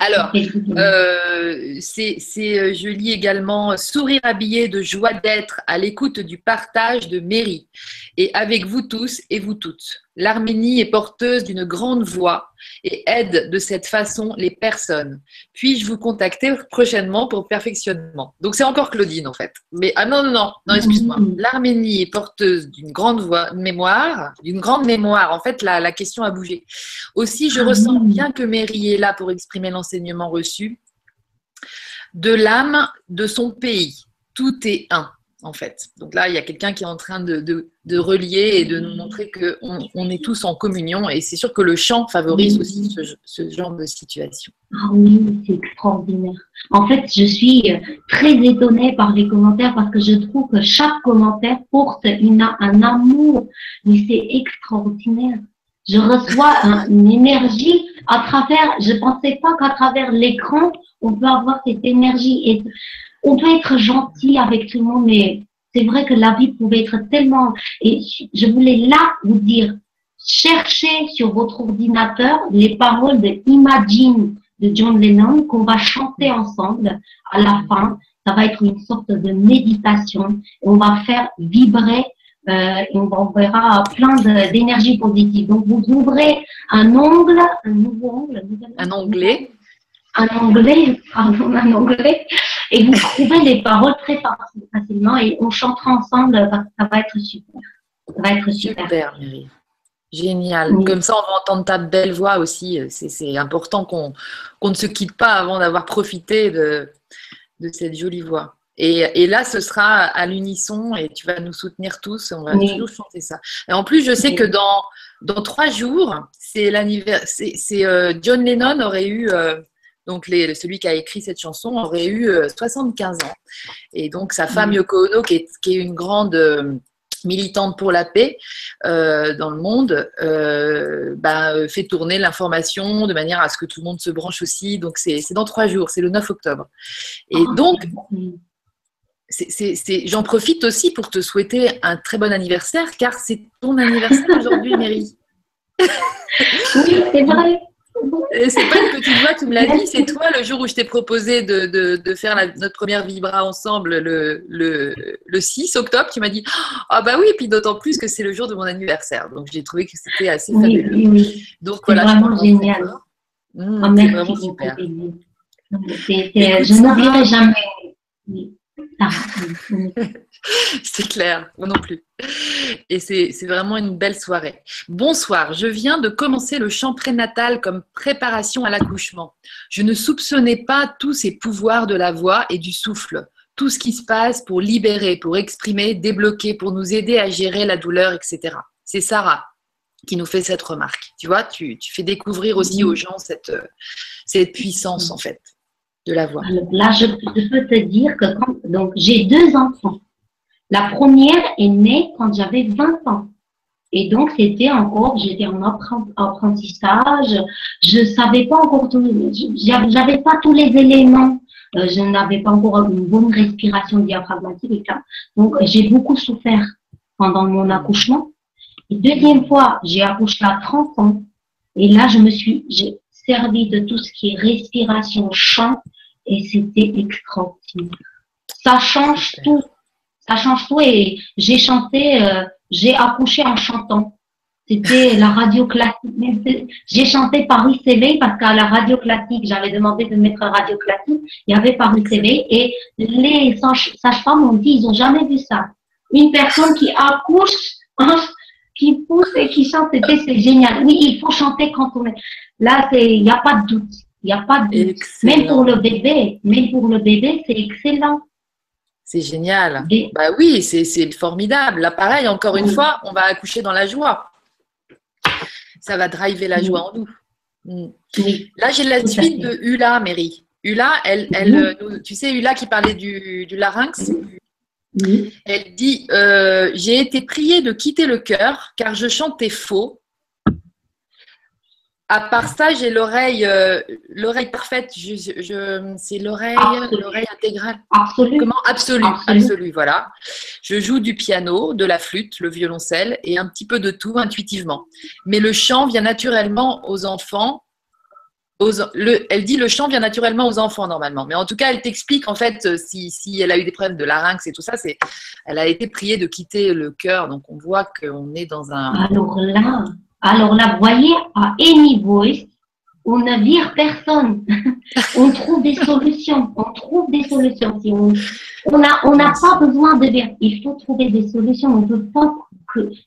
Alors, euh, c'est, euh, je lis également Sourire habillé de joie d'être à l'écoute du partage de mairie et avec vous tous et vous toutes. L'Arménie est porteuse d'une grande voix et aide de cette façon les personnes. Puis-je vous contacter prochainement pour perfectionnement? Donc c'est encore Claudine en fait. Mais ah non non non, non excuse-moi. Mm. L'Arménie est porteuse d'une grande voix, mémoire, d'une grande mémoire. En fait la, la question a bougé. Aussi je ressens mm. bien que Mairie est là pour exprimer l'enseignement reçu de l'âme de son pays. Tout est un en fait. Donc là, il y a quelqu'un qui est en train de, relier et de nous montrer qu'on on est tous en communion. Et c'est sûr que le chant favorise aussi ce, genre de situation. Ah oui, c'est extraordinaire. En fait, je suis très étonnée par les commentaires parce que je trouve que chaque commentaire porte une, un amour. Mais c'est extraordinaire. Je reçois une énergie à travers, je pensais pas qu'à travers l'écran, on peut avoir cette énergie. Et on peut être gentil avec tout le monde, mais c'est vrai que la vie pouvait être tellement. Et je voulais là vous dire, cherchez sur votre ordinateur les paroles de Imagine de John Lennon qu'on va chanter ensemble à la fin. Ça va être une sorte de méditation. On va faire vibrer euh, et on verra plein d'énergie positive. Donc vous ouvrez un ongle, un nouveau ongle, un onglet un anglais, pardon, un anglais, et vous trouvez les paroles très facilement et on chantera ensemble parce que ça va être super. Ça va être super. Super, Génial. Comme ça, on va entendre ta belle voix aussi. C'est important qu'on ne se quitte pas avant d'avoir profité de, de, cette jolie voix. Et, et, là, ce sera à l'unisson et tu vas nous soutenir tous. On va toujours chanter ça. Et en plus, je sais que dans, dans trois jours, c'est l'anniversaire. C'est euh, John Lennon aurait eu euh, donc, celui qui a écrit cette chanson aurait eu 75 euh, ans. Et donc, sa femme mm. Yoko Ono, qui est, une grande euh, militante pour la paix euh, dans le monde, bah, fait tourner l'information de manière à ce que tout le monde se branche aussi. Donc, c'est dans trois jours, c'est le 9 octobre. Et ah, donc, j'en profite aussi pour te souhaiter un très bon anniversaire, car c'est ton anniversaire aujourd'hui, Mary. oui, c'est vrai. c'est pas une petite voix qui me l'a dit, c'est toi le jour où je t'ai proposé de, faire notre première Vibra ensemble le, le, 6 octobre. Tu m'as dit Ah, bah oui, et puis d'autant plus que c'est le jour de mon anniversaire. Donc j'ai trouvé que c'était assez fabuleux. Oui, oui. Donc voilà. vraiment génial. Mmh, oh, vraiment super. je n'oublierai jamais. c'est clair, moi non plus. Et c'est vraiment une belle soirée. Bonsoir, je viens de commencer le chant prénatal comme préparation à l'accouchement. Je ne soupçonnais pas tous ces pouvoirs de la voix et du souffle, tout ce qui se passe pour libérer, pour exprimer, débloquer, pour nous aider à gérer la douleur, etc. C'est Sarah qui nous fait cette remarque. Tu vois, tu, fais découvrir aussi aux gens cette, cette puissance en fait de la. Là, je, peux te dire que quand, donc j'ai deux enfants. La première est née quand j'avais 20 ans. Et donc, c'était encore, j'étais en apprentissage, je savais pas encore tout, j'avais pas tous les éléments, euh, je n'avais pas encore une bonne respiration diaphragmatique ça. Donc, j'ai beaucoup souffert pendant mon accouchement. Deuxième fois, j'ai accouché à 30 ans. Et là, je me suis, servi de tout ce qui est respiration, chant, et c'était extraordinaire. Ça change tout ça change tout. Et j'ai chanté, euh, j'ai accouché en chantant. C'était la radio classique. J'ai chanté Paris s'éveille parce qu'à la radio classique, j'avais demandé de mettre radio classique. Il y avait Paris s'éveille et les sages-femmes ont dit, ils n'ont jamais vu ça. Une personne qui accouche, hein, qui pousse et qui chante, c'est génial. Oui, il faut chanter quand on est. Là, il n'y a pas de doute. Il n'y a pas de doute. Même pour le bébé, même pour le bébé, c'est excellent. C'est génial. Bah oui, c'est formidable. Là, pareil, encore une fois, on va accoucher dans la joie. Ça va driver la joie en nous. Mm. Là, j'ai la suite de Ula, Mary. Ula, elle, elle, euh, tu sais, Ula qui parlait du, larynx. Elle dit euh, J'ai été priée de quitter le cœur car je chantais faux à part ça, j'ai l'oreille, euh, l'oreille parfaite. Je, c'est l'oreille, l'oreille intégrale. Absolue. Comment? Absolue, absolue. Voilà. Je joue du piano, de la flûte, le violoncelle et un petit peu de tout intuitivement. Mais le chant vient naturellement aux enfants. Elle dit le chant vient naturellement aux enfants normalement. Mais en tout cas, elle t'explique en fait si, si, elle a eu des problèmes de larynx et tout ça, c'est, elle a été priée de quitter le cœur. Donc on voit qu'on est dans un. Alors là. Alors là, voyez, à Any Voice, on ne vire personne. on trouve des solutions. On trouve des solutions. Si on n'a on pas besoin de dire. Il faut trouver des solutions. On ne peut pas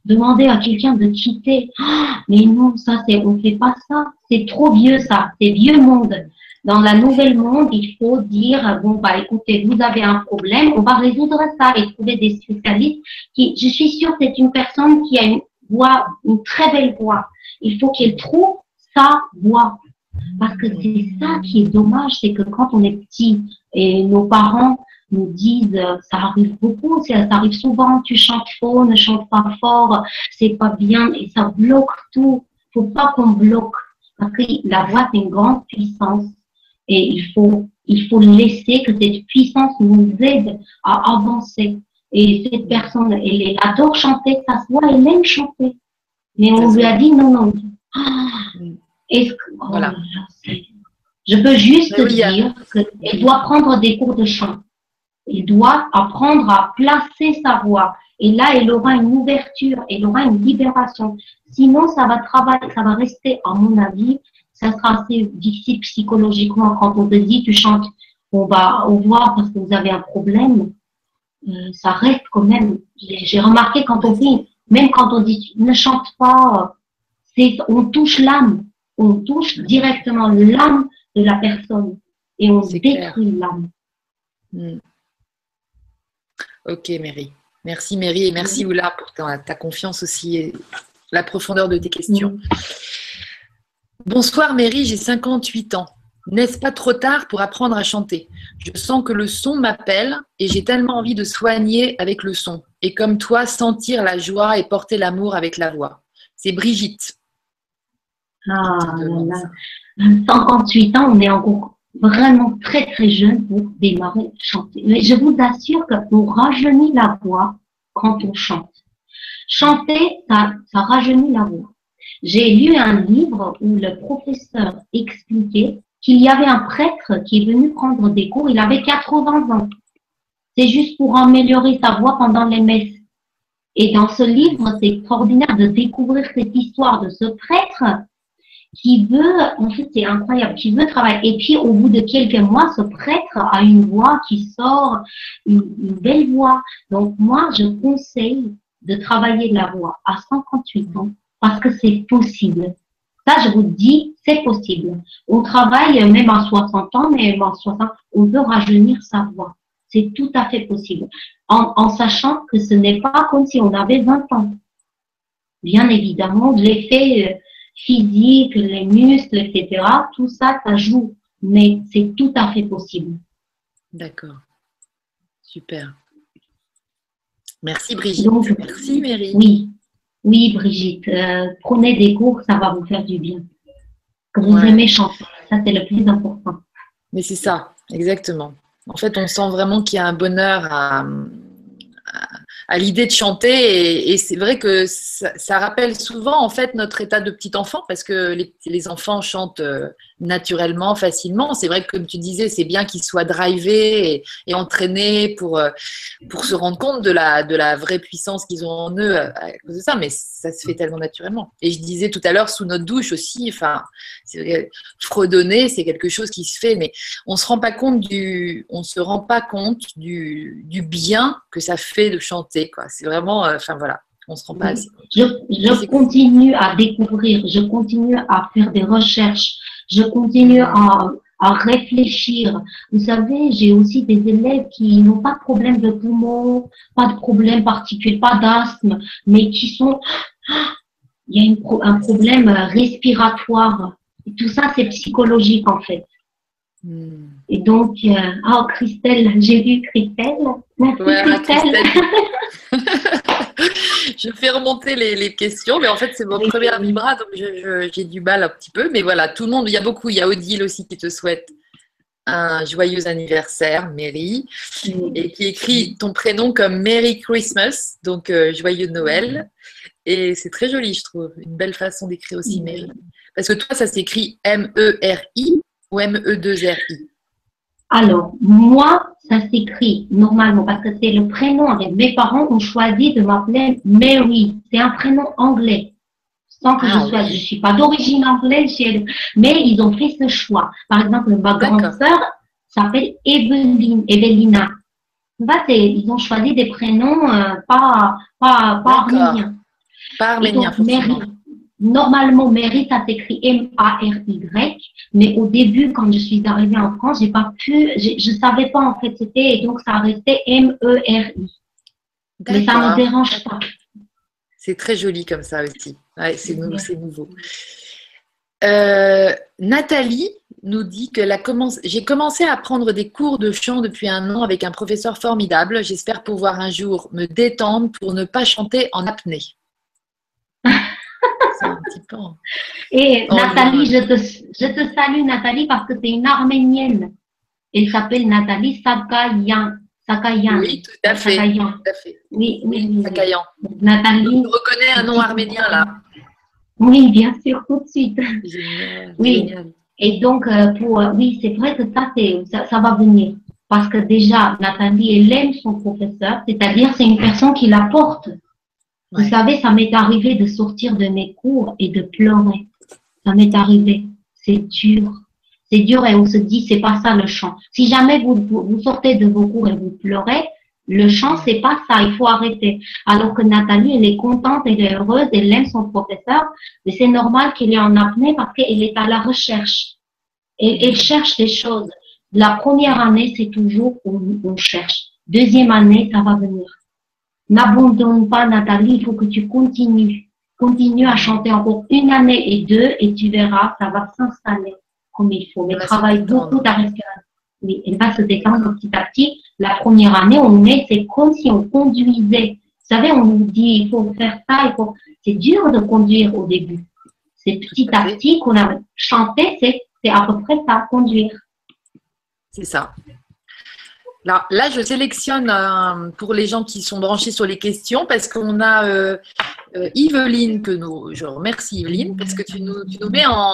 demander à quelqu'un de quitter. Ah, mais non, ça, c'est, on fait pas ça. C'est trop vieux, ça. C'est vieux monde. Dans la nouvelle monde, il faut dire, bon, bah, écoutez, vous avez un problème, on va résoudre ça et trouver des spécialistes qui, je suis sûre, c'est une personne qui a une, voix, une très belle voix. Il faut qu'elle trouve sa voix. Parce que c'est ça qui est dommage, c'est que quand on est petit et nos parents nous disent, ça arrive beaucoup, ça, arrive souvent, tu chantes faux, ne chante pas fort, c'est pas bien et ça bloque tout. Faut pas qu'on bloque parce que la voix c'est une grande puissance et il faut il faut laisser que cette puissance nous aide à avancer. Et cette personne, elle, adore chanter, ça se voit, elle aime chanter. Mais on lui a dit non, non. Ah, est-ce que, oh voilà. je peux juste dire qu'elle doit prendre des cours de chant. Elle doit apprendre à placer sa voix. Et là, elle aura une ouverture, elle aura une libération. Sinon, ça va travailler, ça va rester, à mon avis, ça sera assez difficile psychologiquement quand on te dit tu chantes, on va au voir parce que vous avez un problème. Euh, ça reste quand même. J'ai remarqué quand on dit, même quand on dit ne chante pas, c'est on touche l'âme, on touche directement l'âme de la personne et on détruit l'âme. Hmm. Ok, Mary. Merci, Mary, et merci, Oula, pour ta, confiance aussi et la profondeur de tes questions. Bonsoir, Mary, j'ai 58 ans. N'est-ce pas trop tard pour apprendre à chanter? Je sens que le son m'appelle et j'ai tellement envie de soigner avec le son. Et comme toi, sentir la joie et porter l'amour avec la voix. C'est Brigitte. Ah, 58 ans, on est encore vraiment très très jeune pour démarrer chanter. Mais je vous assure que qu'on rajeunit la voix quand on chante. Chanter, ça, ça rajeunit la voix. j'ai lu un livre où le professeur expliquait qu'il y avait un prêtre qui est venu prendre des cours, il avait 80 ans. C'est juste pour améliorer sa voix pendant les messes. Et dans ce livre, c'est extraordinaire de découvrir cette histoire de ce prêtre qui veut, en fait, c'est incroyable, qui veut travailler. Et puis, au bout de quelques mois, ce prêtre a une voix qui sort, une, belle voix. Donc, moi, je conseille de travailler la voix à 58 ans parce que c'est possible. Ça, je vous dis, c'est possible. On travaille même à 60 ans, mais à 60, on veut rajeunir sa voix. C'est tout à fait possible. En, en sachant que ce n'est pas comme si on avait 20 ans. Bien évidemment, l'effet physique, les muscles, etc., tout ça, ça joue. Mais c'est tout à fait possible. D'accord. Super. Merci Brigitte. Merci Mary. Oui, oui Brigitte. Euh, prenez des cours, ça va vous faire du bien. Que vous aimez chanter, ça c'est le plus important. Mais c'est ça, exactement. En fait, on sent vraiment qu'il y a un bonheur à, à l'idée de chanter. Et, c'est vrai que ça, rappelle souvent en fait notre état de petit enfant parce que les, les enfants chantent euh, naturellement, facilement. C'est vrai que comme tu disais, c'est bien qu'ils soient drivés et, entraînés pour, euh, pour se rendre compte de la, de la vraie puissance qu'ils ont en eux à, cause de ça. Mais ça se fait tellement naturellement. Et je disais tout à l'heure sous notre douche aussi, enfin, fredonner, c'est quelque chose qui se fait, mais on se rend pas compte du, on se rend pas compte du, du bien que ça fait de chanter c'est vraiment, euh, enfin voilà, on se rend pas assez. Je, je continue à découvrir, je continue à faire des recherches, je continue à, à réfléchir. Vous savez, j'ai aussi des élèves qui n'ont pas de problème de poumon, pas de problème particulier, pas d'asthme, mais qui sont, il y a une, un problème respiratoire. Et tout ça, c'est psychologique en fait. Hmm. Et donc, euh, oh Christelle, j'ai vu Christelle. Merci Christelle. je fais remonter les, questions, mais en fait, c'est mon premier vibra, donc j'ai du mal un petit peu. Mais voilà, tout le monde, il y a beaucoup. Il y a Odile aussi qui te souhaite un joyeux anniversaire, Mary, et qui écrit ton prénom comme Merry Christmas, donc euh, joyeux Noël. Et c'est très joli, je trouve. Une belle façon d'écrire aussi, Mary. Parce que toi, ça s'écrit M-E-R-I ou M-E-2-R-I alors, moi, ça s'écrit normalement parce que c'est le prénom. mes parents ont choisi de m'appeler Mary. C'est un prénom anglais. Sans que je ah sois, je suis pas d'origine anglaise, mais ils ont fait ce choix. Par exemple, ma grande sœur s'appelle Evelyn, Evelina. ils ont choisi des prénoms euh, pas, pas, pas arméniens. Pas arméniens, Normalement, Mary, ça s'écrit M-A-R-Y, mais au début, quand je suis arrivée en France, j'ai pas pu, je ne savais pas en fait c'était, et donc ça restait M-E-R-I. Mais ça ne me dérange pas. C'est très joli comme ça aussi. c'est nouveau. Euh, Nathalie nous dit que j'ai commencé à prendre des cours de chant depuis un an avec un professeur formidable. J'espère pouvoir un jour me détendre pour ne pas chanter en apnée. Et Nathalie, je te, je te salue Nathalie parce que c'est une arménienne. Elle s'appelle Nathalie Sakayan. Sakayan. Oui, tout à fait. Oui, oui. Sakayan. Nathalie. Tu reconnais un nom arménien là. Oui, bien sûr, tout de suite. oui. Et donc, euh, pour, euh, oui, c'est vrai que ça, ça, ça va venir. Parce que déjà, Nathalie, elle aime son professeur, c'est-à-dire c'est une personne qui la Vous savez, ça m'est arrivé de sortir de mes cours et de pleurer. Ça m'est arrivé. C'est dur. C'est dur et on se dit, c'est pas ça le chant. Si jamais vous, vous, sortez de vos cours et vous pleurez, le chant, c'est pas ça, il faut arrêter. Alors que Nathalie, elle est contente, elle est heureuse, elle aime son professeur, mais c'est normal qu'il ait en apnée parce qu'elle est à la recherche. Et elle cherche des choses. La première année, c'est toujours où on cherche. Deuxième année, ça va venir. N'abandonne pas, Nathalie, il faut que tu continues. Continue à chanter encore une année et deux et tu verras, ça va s'installer comme il faut. Mais travaille beaucoup ta respiration. Oui, elle va se détendre petit à petit. La première année, on est, c'est comme si on conduisait. Vous savez, on nous dit, il faut faire ça, il faut. C'est dur de conduire au début. C'est petit à petit qu'on a chanté, c'est à peu près ça, conduire. C'est ça. Là, là, je sélectionne euh, pour les gens qui sont branchés sur les questions parce qu'on a euh, euh, Yveline, que nous, je remercie Yveline, parce que tu nous, tu nous mets en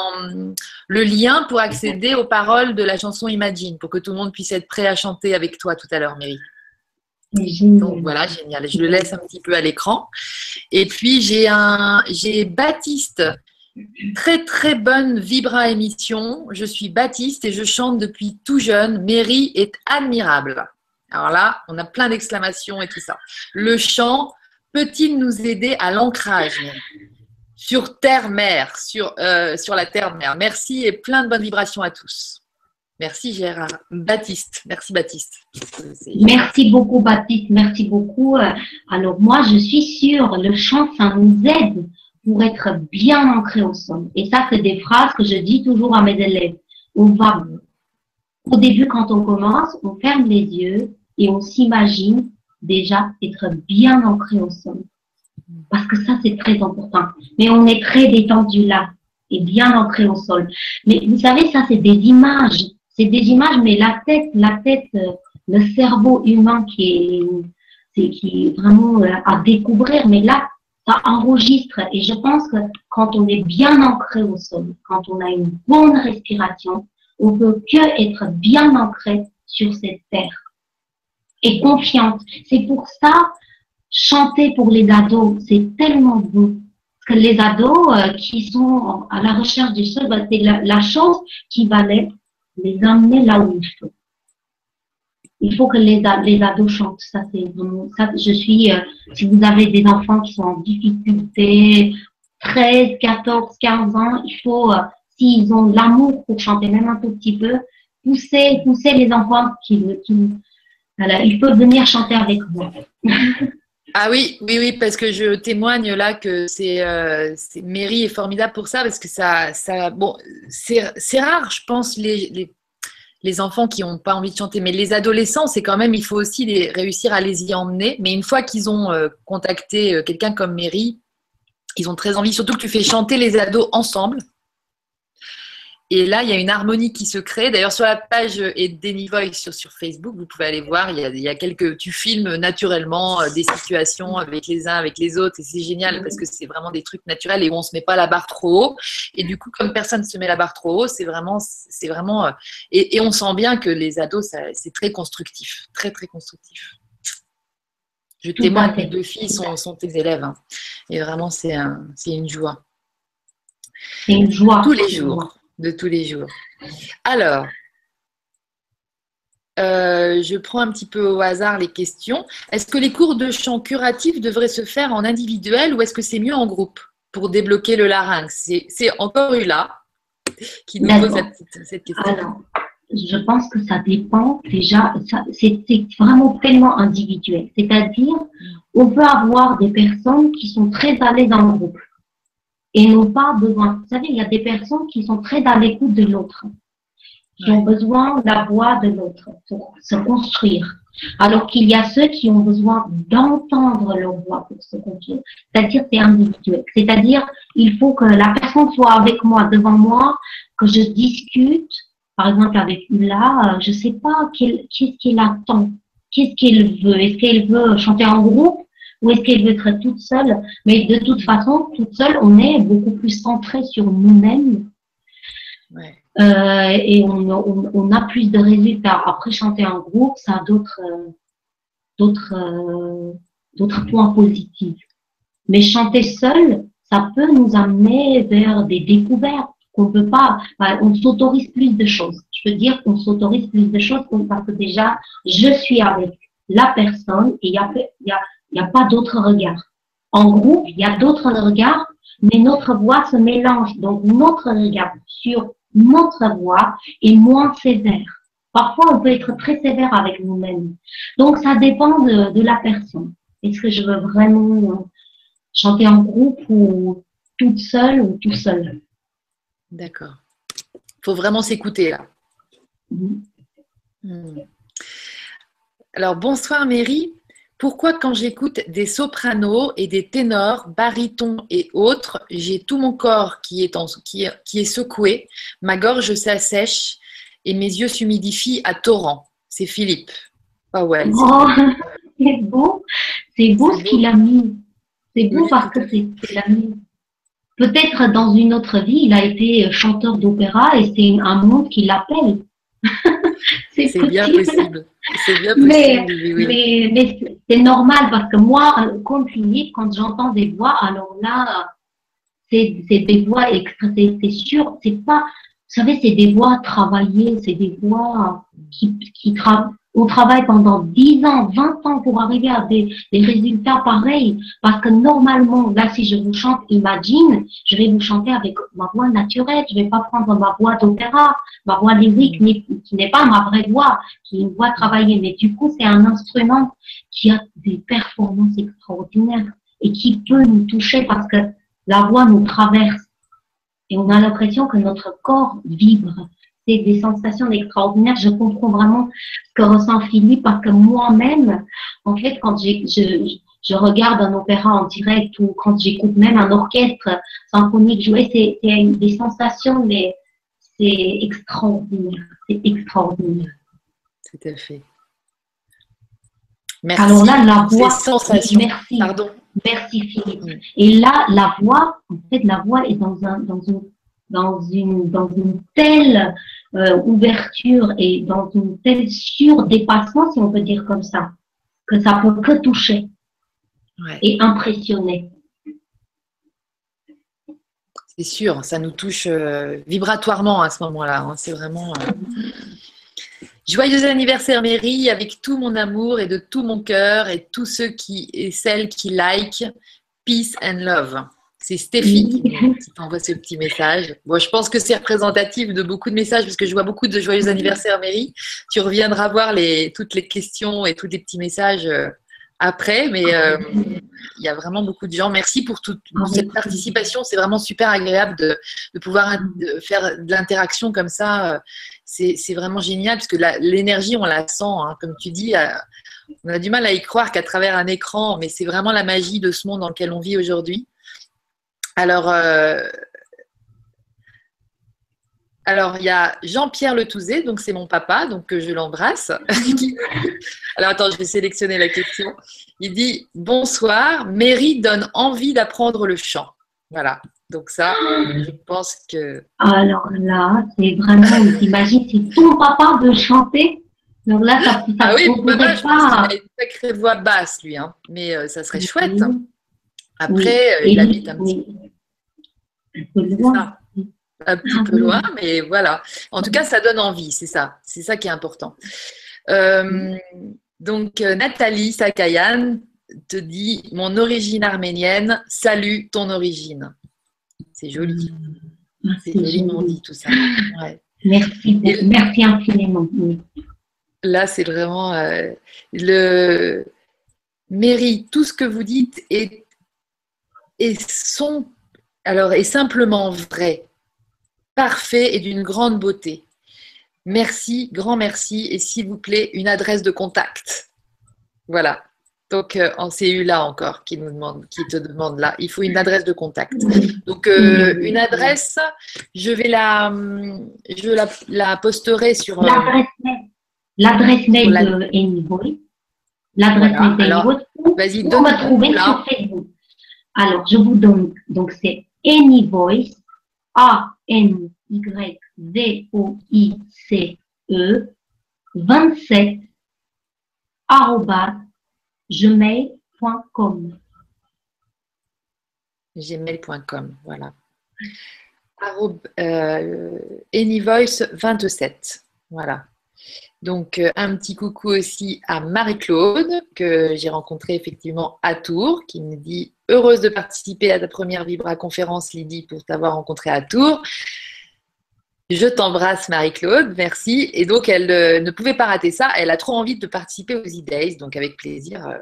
le lien pour accéder aux paroles de la chanson Imagine, pour que tout le monde puisse être prêt à chanter avec toi tout à l'heure, Mary. Donc voilà, génial. Je le laisse un petit peu à l'écran. Et puis j'ai un, j'ai Baptiste, très très bonne Vibra émission. Je suis Baptiste et je chante depuis tout jeune. Mary est admirable. Alors là, on a plein d'exclamations et tout ça. Le chant peut-il nous aider à l'ancrage sur terre-mer, sur, euh, sur la terre-mer? Merci et plein de bonnes vibrations à tous. Merci Gérard. Baptiste, merci Baptiste. Merci beaucoup Baptiste, merci beaucoup. Euh, alors moi, je suis sûre, le chant, ça nous aide pour être bien ancré au sol. Et ça, c'est des phrases que je dis toujours à mes élèves. On va, au début, quand on commence, on ferme les yeux et on s'imagine déjà être bien ancré au sol. Parce que ça, c'est très important. Mais on est très détendu là et bien ancré au sol. Mais vous savez, ça, c'est des images c'est des images, mais la tête, la tête, euh, le cerveau humain qui est, qui est vraiment euh, à découvrir, mais là, enregistre. Et je pense que quand on est bien ancré au sol, quand on a une bonne respiration, on peut que être bien ancré sur cette terre et confiante. C'est pour ça, chanter pour les ados, c'est tellement beau. Que les ados euh, qui sont à la recherche du sol, bah, c'est la, chose qui va l'être les amener là où il faut. Il faut que les, les ados chantent. Ça, c'est ça, je suis, euh, si vous avez des enfants qui sont en difficulté, 13, 14, 15 ans, il faut, euh, s'ils ont l'amour pour chanter même un tout petit peu, pousser, pousser les enfants qui, qui voilà, ils peuvent venir chanter avec moi. Ah oui, oui, oui, parce que je témoigne là que c'est euh, est formidable pour ça parce que ça, ça bon, c'est rare, je pense, les, les, les enfants qui n'ont pas envie de chanter, mais les adolescents, c'est quand même, il faut aussi les, réussir à les y emmener. Mais une fois qu'ils ont euh, contacté euh, quelqu'un comme Mary, ils ont très envie, surtout que tu fais chanter les ados ensemble. Et là, il y a une harmonie qui se crée. D'ailleurs, sur la page Denny Voice sur, sur, Facebook, vous pouvez aller voir. Il y, a, il y a quelques. Tu filmes naturellement euh, des situations avec les uns, avec les autres. Et c'est génial parce que c'est vraiment des trucs naturels et où on se met pas la barre trop haut. Et du coup, comme personne se met la barre trop haut, c'est vraiment. C'est vraiment euh, et, et, on sent bien que les ados, c'est très constructif. Très, très constructif. Je témoigne que les deux filles sont, sont tes élèves. Hein. Et vraiment, c'est un, une joie. C'est une joie. Tous les jours de tous les jours. Alors, euh, je prends un petit peu au hasard les questions. Est-ce que les cours de chant curatif devraient se faire en individuel ou est-ce que c'est mieux en groupe pour débloquer le larynx? C'est encore là qui nous pose cette, question. Alors, je pense que ça dépend déjà, c'est vraiment tellement individuel. C'est-à-dire, on peut avoir des personnes qui sont très à l'aise en groupe et n'ont pas besoin. Vous savez, il y a des personnes qui sont très à l'écoute de l'autre, qui ont besoin de la voix de l'autre pour se construire. Alors qu'il y a ceux qui ont besoin d'entendre leur voix pour se construire. C'est-à-dire, c'est individuel. C'est-à-dire, il faut que la personne soit avec moi, devant moi, que je discute, par exemple avec Ula, euh, je sais pas qu'est-ce qu'elle attend, qu'est-ce qu'elle veut. Est-ce qu'elle veut chanter en groupe ou est-ce qu'elle veut être toute seule? Mais de toute façon, toute seule, on est beaucoup plus centré sur nous-mêmes. Euh, et on, a plus de résultats. Après, chanter en groupe, ça a d'autres, d'autres, euh, d'autres points positifs. Mais chanter seul, ça peut nous amener vers des découvertes qu'on peut pas. on s'autorise plus de choses. Je peux dire qu'on s'autorise plus de choses parce que déjà, je suis avec la personne et il y a, y a il n'y a pas d'autre regard. En groupe, il y a d'autres regards, mais notre voix se mélange. Donc, notre regard sur notre voix est moins sévère. Parfois, on peut être très sévère avec nous-mêmes. Donc, ça dépend de, la personne. Est-ce que je veux vraiment chanter en groupe ou toute seule ou tout seul? D'accord. Il faut vraiment s'écouter là. Mm-hmm. Hmm. Alors, bonsoir Mary. Pourquoi quand j'écoute des sopranos et des ténors, barytons et autres, j'ai tout mon corps qui est, secoué, ma gorge s'assèche et mes yeux s'humidifient à torrent C'est Philippe. Oh, c'est beau, c'est beau ce qu'il a mis. C'est beau parce que c'est l'avenir. Peut-être dans une autre vie, il a été chanteur d'opéra et c'est un monde qui l'appelle. c'est bien possible. C'est bien possible. Mais, mais, c'est normal parce que moi, comme Philippe, quand j'entends des voix, alors là, c'est des voix c'est sûr, c'est pas, vous savez, c'est des voix travaillées, c'est des voix qui, qui travaillent on travaille pendant 10 ans, 20 ans pour arriver à des, résultats pareils. Parce que normalement, là, si je vous chante Imagine, je vais vous chanter avec ma voix naturelle. Je vais pas prendre ma voix d'opéra, ma voix lyrique qui n'est pas ma vraie voix, qui est une voix travaillée. Mais du coup, c'est un instrument qui a des performances extraordinaires et qui peut nous toucher parce que la voix nous traverse. Et on a l'impression que notre corps vibre c'est des sensations extraordinaires. Je comprends vraiment ce que ressent Philippe parce que moi-même, en fait, quand je, je, regarde un opéra en direct ou quand j'écoute même un orchestre symphonique jouer, c'est des sensations, mais c'est extraordinaire. C'est extraordinaire. Tout à fait. Merci. Alors là, la voix. Merci. Pardon. Merci Philippe. Mm. Et là, la voix, en fait, la voix est dans, un, dans une dans une, dans une telle euh, ouverture et dans une telle surdépassement, si on peut dire comme ça, que ça peut que toucher et impressionner. C'est sûr, ça nous touche euh, vibratoirement à ce moment-là. Hein. C'est vraiment. Euh, joyeux anniversaire Mary, avec tout mon amour et de tout mon cœur et tous ceux qui et celles qui like. Peace and love. C'est Stéphie qui t'envoie ce petit message. Bon, je pense que c'est représentatif de beaucoup de messages parce que je vois beaucoup de joyeux anniversaire, Mary. Tu reviendras voir les, toutes les questions et tous les petits messages euh, après, mais euh, il y a vraiment beaucoup de gens. Merci pour toute cette participation. C'est vraiment super agréable de, pouvoir faire de l'interaction comme ça. C'est vraiment génial parce que l'énergie, on la sent. Hein. Comme tu dis, euh, on a du mal à y croire qu'à travers un écran, mais c'est vraiment la magie de ce monde dans lequel on vit aujourd'hui. Alors, euh, alors, il y a Jean-Pierre Letouzé, donc c'est mon papa, donc je l'embrasse. alors, attends, je vais sélectionner la question. Il dit Bonsoir, Mary donne envie d'apprendre le chant. Voilà, donc ça, je pense que. Alors là, c'est vraiment, t'imagines, c'est ton papa de chanter donc là, ça, ça ah oui, papa, je pas. a une sacrée voix basse, lui, hein. mais euh, ça serait chouette. Après, euh, il habite un petit, peu loin. Un petit peu loin, mais voilà. En tout cas, ça donne envie, c'est ça. C'est ça qui est important. Euh, donc, euh, Nathalie Sakayan te dit Mon origine arménienne, salue ton origine. C'est joli. Ah, c'est joliment dit tout ça. Merci, merci infiniment. Là, c'est vraiment le mérite. Tout ce que vous dites est et sont alors est simplement vrai, parfait et d'une grande beauté. Merci, grand merci et s'il vous plaît une adresse de contact. Voilà. Donc euh, en CU là encore qui nous demande, qui te demande là, il faut une adresse de contact. Donc euh, une adresse, je vais la, je la, posterai sur euh, l'adresse mail, l'adresse mail de. L'adresse mail de Vas-y, donne trouver sur Facebook. Alors, je vous donne, donc c'est Anyvoice, A-N-Y-V-O-I-C-E, 27, gmail.com. Gmail.com, voilà. Euh, Anyvoice 27, voilà. Donc, euh, un petit coucou aussi à Marie-Claude, que j'ai rencontrée effectivement à Tours, qui me dit heureuse de participer à ta première Vibra conférence, Lydie, pour t'avoir rencontrée à Tours. Je t'embrasse, Marie-Claude, merci. Et donc, elle euh, ne pouvait pas rater ça. Elle a trop envie de participer aux e-days, donc avec plaisir, euh,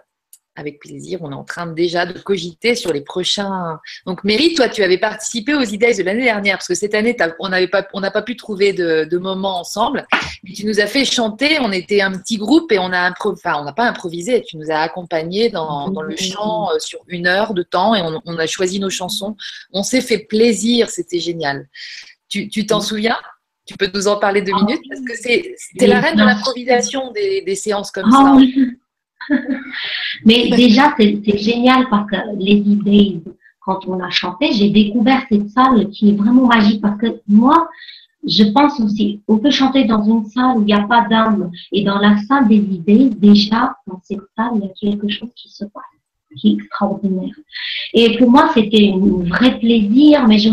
avec plaisir. On est en train déjà de cogiter sur les prochains. Donc, Mary, toi, tu avais participé aux idées de l'année dernière, parce que cette année, on n'a pas, pas pu trouver de, de moment ensemble. tu nous as fait chanter. On était un petit groupe et on a enfin, on n'a pas improvisé. Tu nous as accompagnés dans, dans, le chant euh, sur une heure de temps et on, a choisi nos chansons. On s'est fait plaisir. C'était génial. Tu t'en souviens? Tu peux nous en parler deux minutes? Parce que c'était la reine de l'improvisation des, des, séances comme ah ça. Mais déjà, c'est génial parce que les idées, quand on a chanté, j'ai découvert cette salle qui est vraiment magique parce que moi, je pense aussi, on peut chanter dans une salle où il n'y a pas d'âme. Et dans la salle des idées, déjà, dans cette salle, il y a quelque chose qui se passe, qui est extraordinaire. Et pour moi, c'était un vrai plaisir, mais je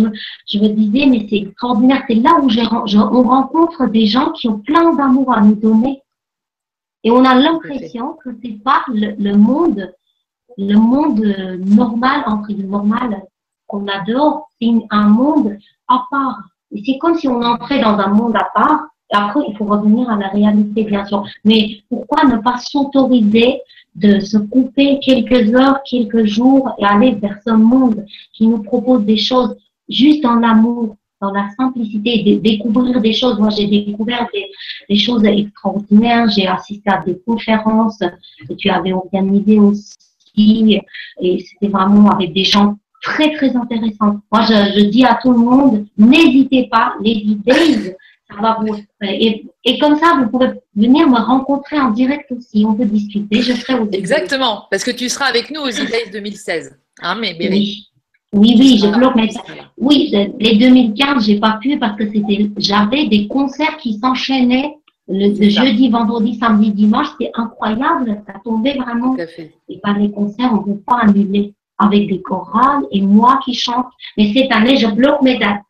je me disais, mais c'est extraordinaire. C'est là où on rencontre des gens qui ont plein d'amour à nous donner. Et on a l'impression que c'est pas le, le, monde, le monde normal, entre le normal qu'on adore, c'est un monde à part c'est comme si on entrait dans un monde à part. Et après, il faut revenir à la réalité, bien sûr. Mais pourquoi ne pas s'autoriser de se couper quelques heures, quelques jours et aller vers ce monde qui nous propose des choses juste en amour, dans la simplicité, de découvrir des choses. Moi, j'ai découvert des, des, choses extraordinaires. J'ai assisté à des conférences que tu avais organisées aussi. Et c'était vraiment avec des gens très, très intéressant. Moi, je, dis à tout le monde, n'hésitez pas, les idées, ça va vous... Et, et, comme ça, vous pouvez venir me rencontrer en direct aussi. On peut discuter. Je serai au Exactement, parce que tu seras avec nous aux idées 2016. Hein, mais Oui. Oui, oui, je bloque mes... Oui, les 2015, j'ai pas pu parce que c'était, j'avais des concerts qui s'enchaînaient le, jeudi, vendredi, samedi, dimanche. C'était incroyable. Ça tombait vraiment. Et par les concerts, on ne peut pas annuler avec des chorales et moi qui chante. Mais cette année, je bloque mes dates.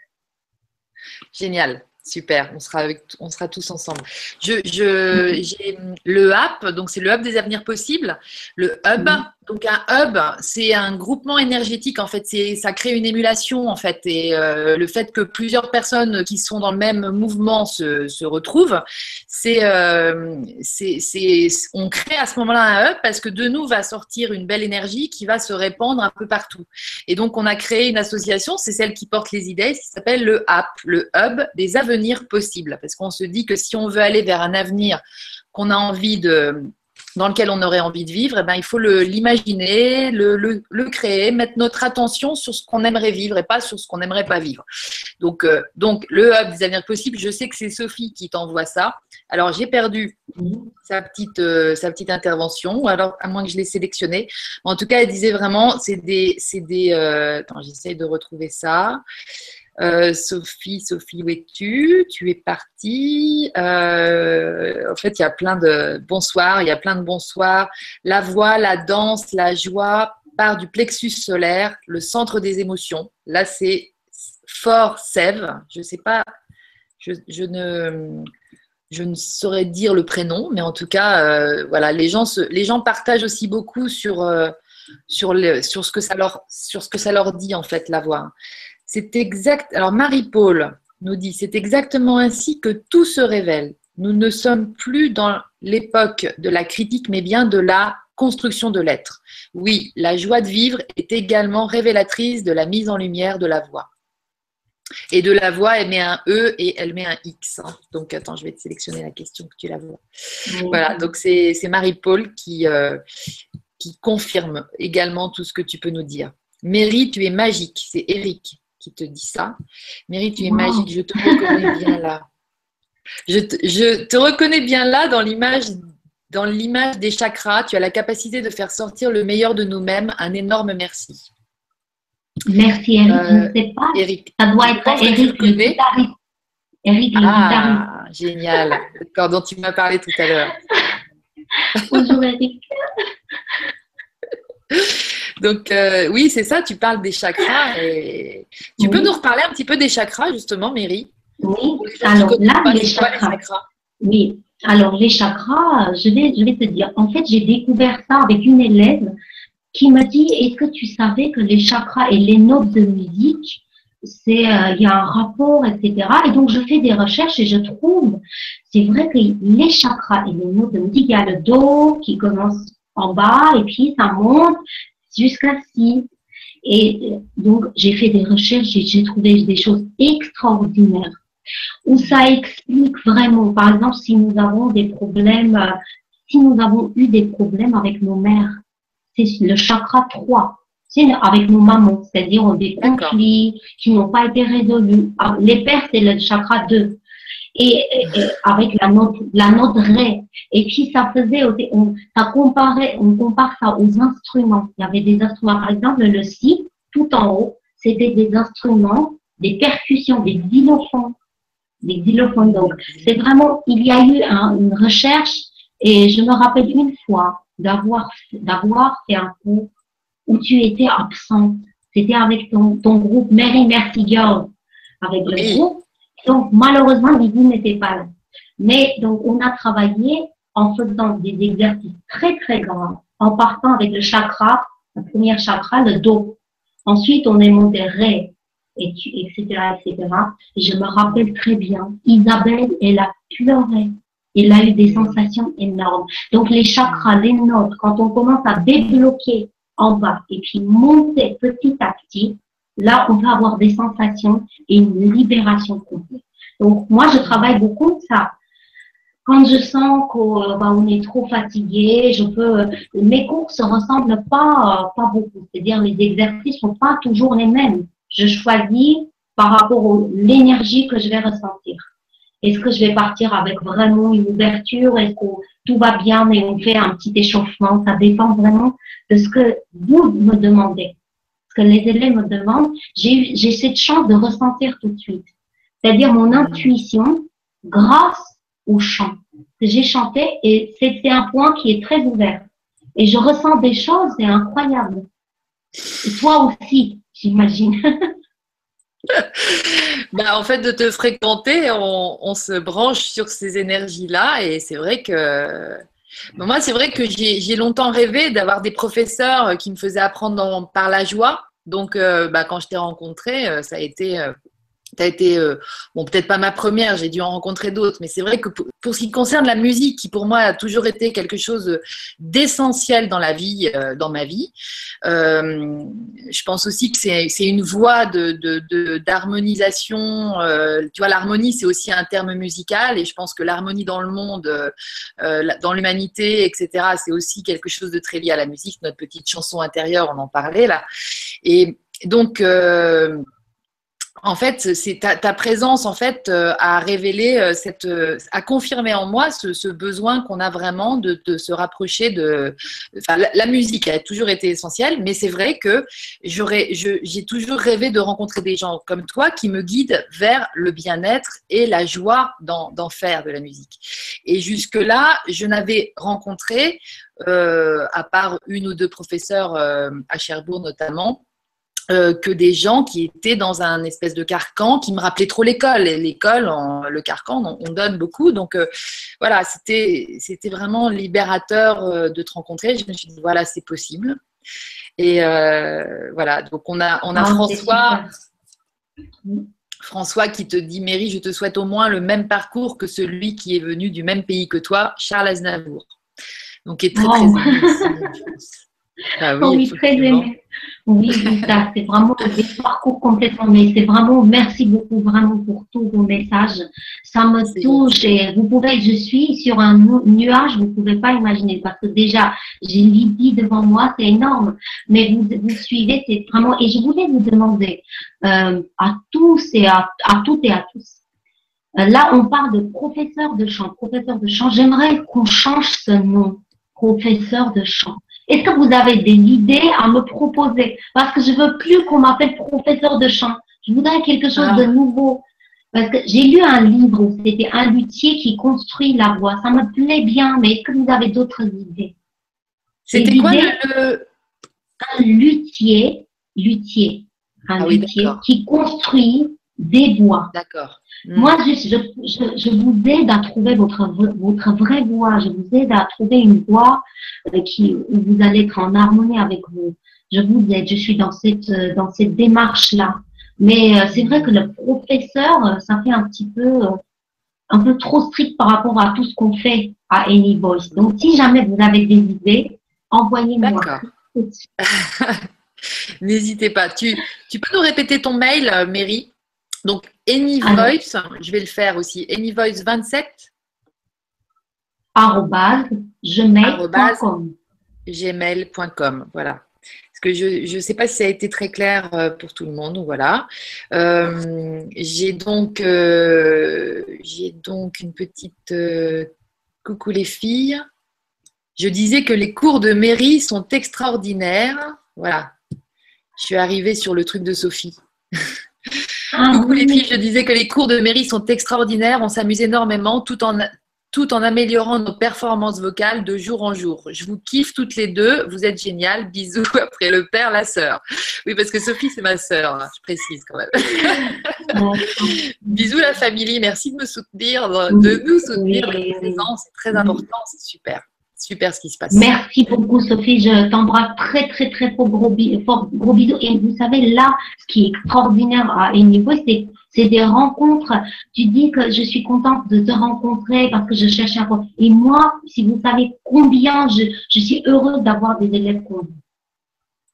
Génial. Super, on sera, avec, on sera tous ensemble. Je, je, j'ai le app, donc c'est le hub des avenirs possibles. Le hub, donc un hub, c'est un groupement énergétique en fait. Ça crée une émulation en fait et euh, le fait que plusieurs personnes qui sont dans le même mouvement se, retrouvent, euh, c'est on crée à ce moment-là un hub parce que de nous va sortir une belle énergie qui va se répandre un peu partout. Et donc on a créé une association, c'est celle qui porte les idées, qui s'appelle le app, le hub des avenirs possibles parce qu'on se dit que si on veut aller vers un avenir qu'on a envie de dans lequel on aurait envie de vivre, eh ben, il faut l'imaginer, le, le, le, créer, mettre notre attention sur ce qu'on aimerait vivre et pas sur ce qu'on n'aimerait pas vivre. Donc, euh, donc, le hub des avenirs possibles, je sais que c'est Sophie qui t'envoie ça. Alors, j'ai perdu sa petite, euh, sa petite intervention, alors à moins que je l'ai sélectionnée. En tout cas, elle disait vraiment, c'est des. des euh... Attends, j'essaie de retrouver ça. Euh, Sophie, Sophie, où es-tu? Tu es partie. Euh, en fait, il y a plein de bonsoir, il y a plein de bonsoirs. La voix, la danse, la joie part du plexus solaire, le centre des émotions. Là, c'est fort sève. Je ne sais pas, je, ne, saurais dire le prénom, mais en tout cas, euh, voilà, les gens, les gens partagent aussi beaucoup sur, sur, sur, ce que ça leur, sur ce que ça leur dit, en fait, la voix. C'est exact. Alors Marie-Paul nous dit, c'est exactement ainsi que tout se révèle. Nous ne sommes plus dans l'époque de la critique, mais bien de la construction de l'être. Oui, la joie de vivre est également révélatrice de la mise en lumière de la voix. Et de la voix, elle met un E et elle met un X. Hein. Donc, attends, je vais te sélectionner la question que tu la vois. Voilà, donc c'est Marie-Paul qui, euh, qui confirme également tout ce que tu peux nous dire. Mary, tu es magique. C'est Eric te dit ça. Mary, tu es magique, je te reconnais bien là. Je te, reconnais bien là dans l'image dans l'image des chakras. Tu as la capacité de faire sortir le meilleur de nous-mêmes. Un énorme merci. Merci Eric. je ne sais pas. Eric. Ça doit être Eric le Eric ah, génial. D'accord, dont tu m'as parlé tout à l'heure. Bonjour Eric. Donc euh, oui, c'est ça, tu parles des chakras. Et... Tu peux nous reparler un petit peu des chakras, justement, Mary? Oui, alors là, les chakras. Oui, alors les chakras, je vais, je vais te dire, en fait, j'ai découvert ça avec une élève qui m'a dit, est-ce que tu savais que les chakras et les notes de musique, c'est euh, il y a un rapport, etc. Et donc, je fais des recherches et je trouve, c'est vrai que les chakras et les notes de musique, il y a le Do qui commence en bas et puis ça monte jusqu'à ci. Et donc, j'ai fait des recherches et j'ai trouvé des choses extraordinaires où ça explique vraiment, par exemple, si nous avons des problèmes, euh, si nous avons eu des problèmes avec nos mères, c'est le chakra 3. C'est avec nos mamans, c'est-à-dire des conflits qui n'ont pas été résolus. Ah, les pères, c'est le chakra 2. Et, avec la note, la note ré. Et puis ça faisait, on, ça comparait, on compare ça aux instruments. Il y avait des instruments, par exemple le si, tout en haut, c'était des instruments, des percussions, des xylophones, des xylophones. Donc c'est vraiment, il y a eu une recherche et je me rappelle une fois d'avoir d'avoir fait un cours où tu étais absente. C'était avec ton, ton groupe Mary Mercy Girl, avec le groupe. Donc, malheureusement, Lydie n'était pas là. Mais donc, on a travaillé en faisant des exercices très, très grands, en partant avec le chakra, le premier chakra, le dos. Ensuite, on est monté ré, et etc., etc. Et je me rappelle très bien, Isabelle, elle a pleuré. Elle a eu des sensations énormes. Donc, les chakras, les notes, quand on commence à débloquer en bas et puis monter petit à petit, là, on va avoir des sensations et une libération complète. Donc, moi, je travaille beaucoup ça. Quand je sens qu'on euh, bah, est trop fatigué, je peux. Mes cours se ressemblent pas, euh, pas beaucoup. C'est-à-dire, les exercices sont pas toujours les mêmes. Je choisis par rapport à l'énergie que je vais ressentir. Est-ce que je vais partir avec vraiment une ouverture? Est-ce que tout va bien mais on fait un petit échauffement? Ça dépend vraiment de ce que vous me demandez. Que les élèves me demandent, j'ai cette chance de ressentir tout de suite. C'est-à-dire mon intuition grâce au chant que j'ai chanté et c'est un point qui est très ouvert. Et je ressens des choses, c'est incroyable. Et toi aussi, j'imagine. bah, en fait, de te fréquenter, on, se branche sur ces énergies-là et c'est vrai que moi, c'est vrai que j'ai longtemps rêvé d'avoir des professeurs qui me faisaient apprendre par la joie. Donc, euh, bah, quand je t'ai rencontré, euh, ça a été euh, tu as été, euh, bon, peut-être pas ma première, j'ai dû en rencontrer d'autres, mais c'est vrai que pour, ce qui concerne la musique, qui pour moi a toujours été quelque chose d'essentiel dans la vie, euh, dans ma vie, euh, je pense aussi que c'est une voie d'harmonisation. De, tu vois, l'harmonie, c'est aussi un terme musical, et je pense que l'harmonie dans le monde, dans l'humanité, etc., c'est aussi quelque chose de très lié à la musique. Notre petite chanson intérieure, on en parlait là. Et donc, en fait, c'est ta, présence en fait euh, a révélé euh, cette, euh, a confirmé en moi ce, besoin qu'on a vraiment de, se rapprocher de. Enfin, la, musique a toujours été essentielle, mais c'est vrai que j'aurais, j'ai toujours rêvé de rencontrer des gens comme toi qui me guident vers le bien-être et la joie d'en, faire de la musique. Et jusque là, je n'avais rencontré, à part une ou deux professeurs à Cherbourg notamment euh, que des gens qui étaient dans un espèce de carcan qui me rappelait trop l'école. L'école, le carcan, on, donne beaucoup. Donc euh, voilà, c'était, vraiment libérateur euh, de te rencontrer. Je me suis dit, voilà, c'est possible. Et voilà, donc on a, on a ah, François. François qui te dit, Mary, je te souhaite au moins le même parcours que celui qui est venu du même pays que toi, Charles Aznavour. Donc, est très, très ah oui, très aimé. Oui, c'est vraiment des parcours complètement, mais c'est vraiment, merci beaucoup vraiment pour tous vos messages. Ça me touche et vous pouvez, je suis sur un nuage, vous pouvez pas imaginer parce que déjà, j'ai Lydie devant moi, c'est énorme, mais vous, vous suivez, c'est vraiment, et je voulais vous demander euh, à tous et à, à toutes et à tous. Euh, là, on parle de professeur de chant, professeur de chant. J'aimerais qu'on change ce nom, professeur de chant. Est-ce que vous avez des idées à me proposer? Parce que je veux plus qu'on m'appelle professeur de chant. Je voudrais quelque chose de ah. nouveau. Parce que j'ai lu un livre où c'était un luthier qui construit la voix. Ça me plaît bien, mais est-ce que vous avez d'autres idées? C'était quoi le... Un luthier, luthier, un ah luthier qui construit des voix. D'accord. Hmm. Moi, je, je, je, vous aide à trouver votre, votre vraie voix. Je vous aide à trouver une voix euh, qui, où vous allez être en harmonie avec vous. Je vous aide. Je suis dans cette, euh, dans cette démarche-là. Mais euh, c'est vrai que le professeur, ça fait un petit peu, un peu trop strict par rapport à tout ce qu'on fait à Any Voice. Donc, si jamais vous avez des idées, envoyez-moi. D'accord. N'hésitez pas. Tu, tu peux nous répéter ton mail, Mary? Donc, AnyVoice, je vais le faire aussi, AnyVoice27 gmail.com gmail.com, voilà. Parce que je ne sais pas si ça a été très clair euh, pour tout le monde. Voilà. Euh, j'ai donc, euh, j'ai donc une petite coucou les filles. Je disais que les cours de mairie sont extraordinaires. Voilà. Je suis arrivée sur le truc de Sophie. Ah coucou les filles, je disais que les cours de mairie sont extraordinaires. On s'amuse énormément tout en tout en améliorant nos performances vocales de jour en jour. Je vous kiffe toutes les deux, vous êtes géniales. Bisous après le père, la sœur. Oui, parce que Sophie, c'est ma sœur, hein, je précise quand même. Bisous la famille, merci de me soutenir, de nous soutenir, c'est très important, c'est super super ce qui se passe. Merci beaucoup, Sophie. Je t'embrasse très, très, très fort gros, gros bisous. Et vous savez, là, ce qui est extraordinaire à niveau, c'est c'est des rencontres. Tu dis que je suis contente de te rencontrer parce que je cherche un Et moi, si vous savez combien je, je suis heureuse d'avoir des élèves comme vous.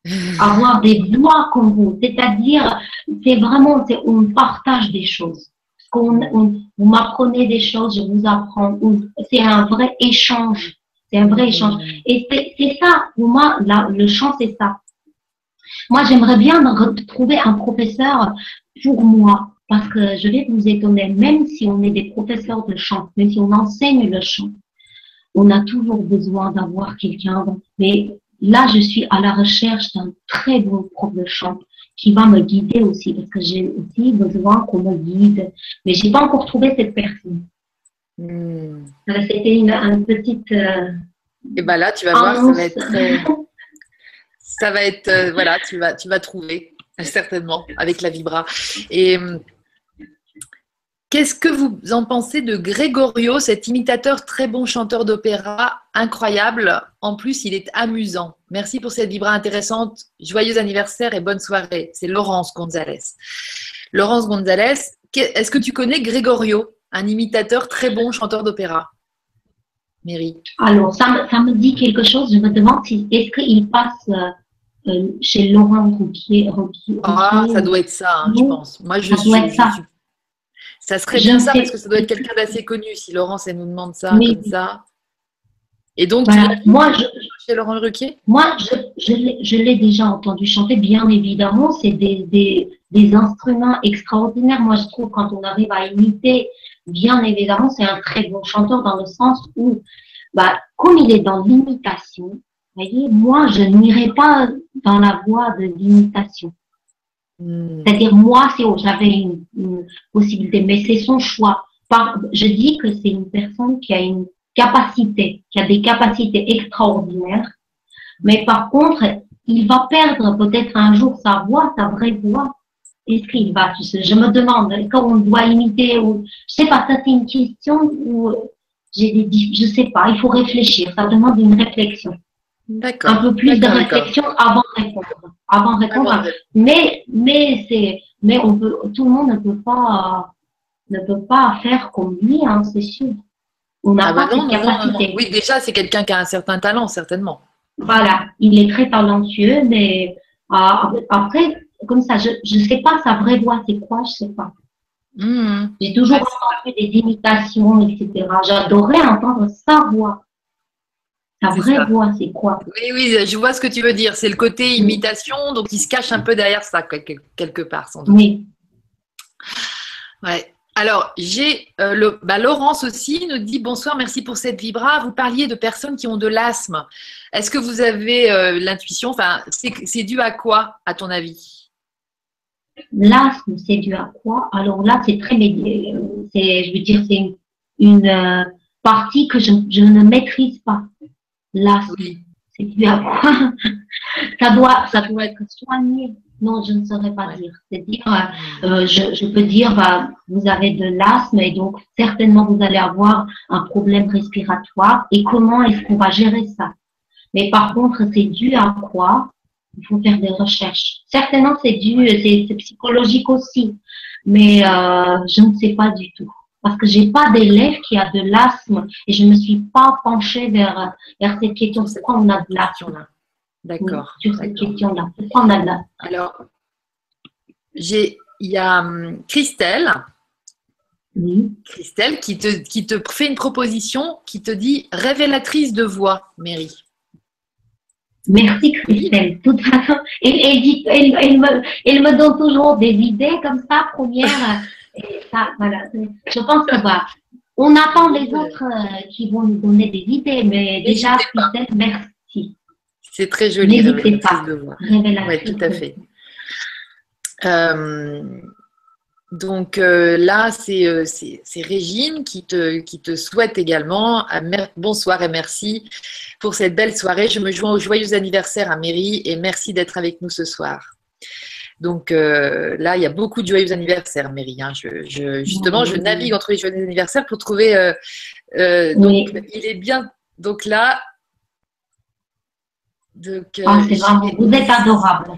Avoir des voix comme vous. C'est-à-dire, c'est vraiment, c'est, on partage des choses. qu'on, vous m'apprenez des choses, je vous apprends. C'est un vrai échange. C'est un vrai échange. Et c'est ça, pour moi, le chant, c'est ça. Moi, j'aimerais bien retrouver un professeur pour moi, parce que je vais vous étonner, même si on est des professeurs de chant, même si on enseigne le chant, on a toujours besoin d'avoir quelqu'un. Mais là, je suis à la recherche d'un très bon prof de chant qui va me guider aussi, parce que j'ai aussi besoin qu'on me guide. Mais j'ai pas encore trouvé cette personne. C'était une, petite. et euh, eh ben là, tu vas voir, ça va être. Euh, ça va être, euh, voilà, tu vas, tu vas trouver certainement avec la vibra. Et qu'est-ce que vous en pensez de Gregorio, cet imitateur très bon chanteur d'opéra, incroyable. En plus, il est amusant. Merci pour cette vibra intéressante. Joyeux anniversaire et bonne soirée. C'est Laurence Gonzalez. Laurence Gonzalez, est-ce que tu connais Gregorio? Un imitateur très bon chanteur d'opéra. Mary. Alors, ça me, ça me, dit quelque chose. Je me demande si est-ce qu'il passe euh, euh, chez Laurent Rouquier. ah, ça doit être ça, hein, je pense. Moi, je ça suis, ça. Ça serait bien ça parce que ça doit être quelqu'un d'assez connu si Laurent ça nous demande ça comme ça. Et donc, moi, je, chez Laurent Ruquier? Moi, je, je l'ai déjà entendu chanter, bien évidemment. C'est des, des, des, instruments extraordinaires. Moi, je trouve quand on arrive à imiter bien évidemment, c'est un très bon chanteur dans le sens où, bah, comme il est dans l'imitation, voyez, moi, je n'irai pas dans la voie de l'imitation. Hmm. C'est-à-dire, moi, si j'avais une, possibilité, mais c'est son choix. Par, je dis que c'est une personne qui a une capacité, qui a des capacités extraordinaires, mais par contre, il va perdre peut-être un jour sa voix, sa vraie voix, qu'il va Je me demande quand on doit imiter ou je sais pas. Ça c'est une question où j'ai des je sais pas. Il faut réfléchir. Ça demande une réflexion. D'accord. Un peu plus de réflexion avant de répondre. Avant de répondre. Mais mais c'est mais on peut tout le monde ne peut pas ne peut pas faire comme lui, hein, c'est sûr. On n'a ah pas bah capacité. Oui, déjà c'est quelqu'un qui a un certain talent certainement. Voilà, il est très talentueux, mais ah, après comme ça. Je ne sais pas sa vraie voix, c'est quoi, je ne sais pas. Hmm. J'ai toujours entendu des imitations, etc. J'adorais entendre sa voix. Sa vraie voix, c'est quoi? Oui, oui, je vois ce que tu veux dire. C'est le côté imitation, donc il se cache un peu derrière ça, quelque part, sans doute. Oui. Ouais. Alors, j'ai euh, le, bah, Laurence aussi nous dit bonsoir, merci pour cette vibra. Vous parliez de personnes qui ont de l'asthme. Est-ce que vous avez euh, l'intuition? Enfin, c'est dû à quoi, à ton avis? L'asthme, c'est dû à quoi Alors là, c'est très, c'est, je veux dire, c'est une, euh, partie que je, je, ne maîtrise pas. L'asthme, c'est dû à quoi? Ça doit, ça doit être soigné. Non, je ne saurais pas dire. C'est-à-dire, euh, euh, je, je, peux dire, bah, vous avez de l'asthme et donc certainement vous allez avoir un problème respiratoire. Et comment est-ce qu'on va gérer ça? Mais par contre, c'est dû à quoi? Il faut faire des recherches. Certainement, c'est dû, c'est psychologique aussi, mais euh, je ne sais pas du tout. Parce que j'ai pas d'élève qui a de l'asthme et je ne me suis pas penchée vers, vers cette question. Pourquoi on a de l'asthme D'accord. sur cette question-là. Pourquoi on a de l'asthme Alors, j'ai, il y a hum, Christelle. Oui. Christelle qui te, qui te fait une proposition qui te dit révélatrice de voix, Mary. Merci Christelle. De toute façon, elle, elle, dit, elle, elle, me, elle me donne toujours des idées comme ça, première. Et ça, voilà. Je pense que voilà. On attend les autres euh, qui vont nous donner des idées, mais déjà, Christelle, merci. C'est très joli. N'hésitez pas. Oui, tout à fait. Euh, donc euh, là, c'est Régine qui te, qui te souhaite également bonsoir et merci pour cette belle soirée. Je me joins au joyeux anniversaire à Mairie et merci d'être avec nous ce soir. Donc euh, là, il y a beaucoup de joyeux anniversaires, Mairie. Hein. Je, justement, je navigue entre les joyeux anniversaires pour trouver. Euh, euh, donc, il est bien. Donc là. Ah, vous êtes adorable.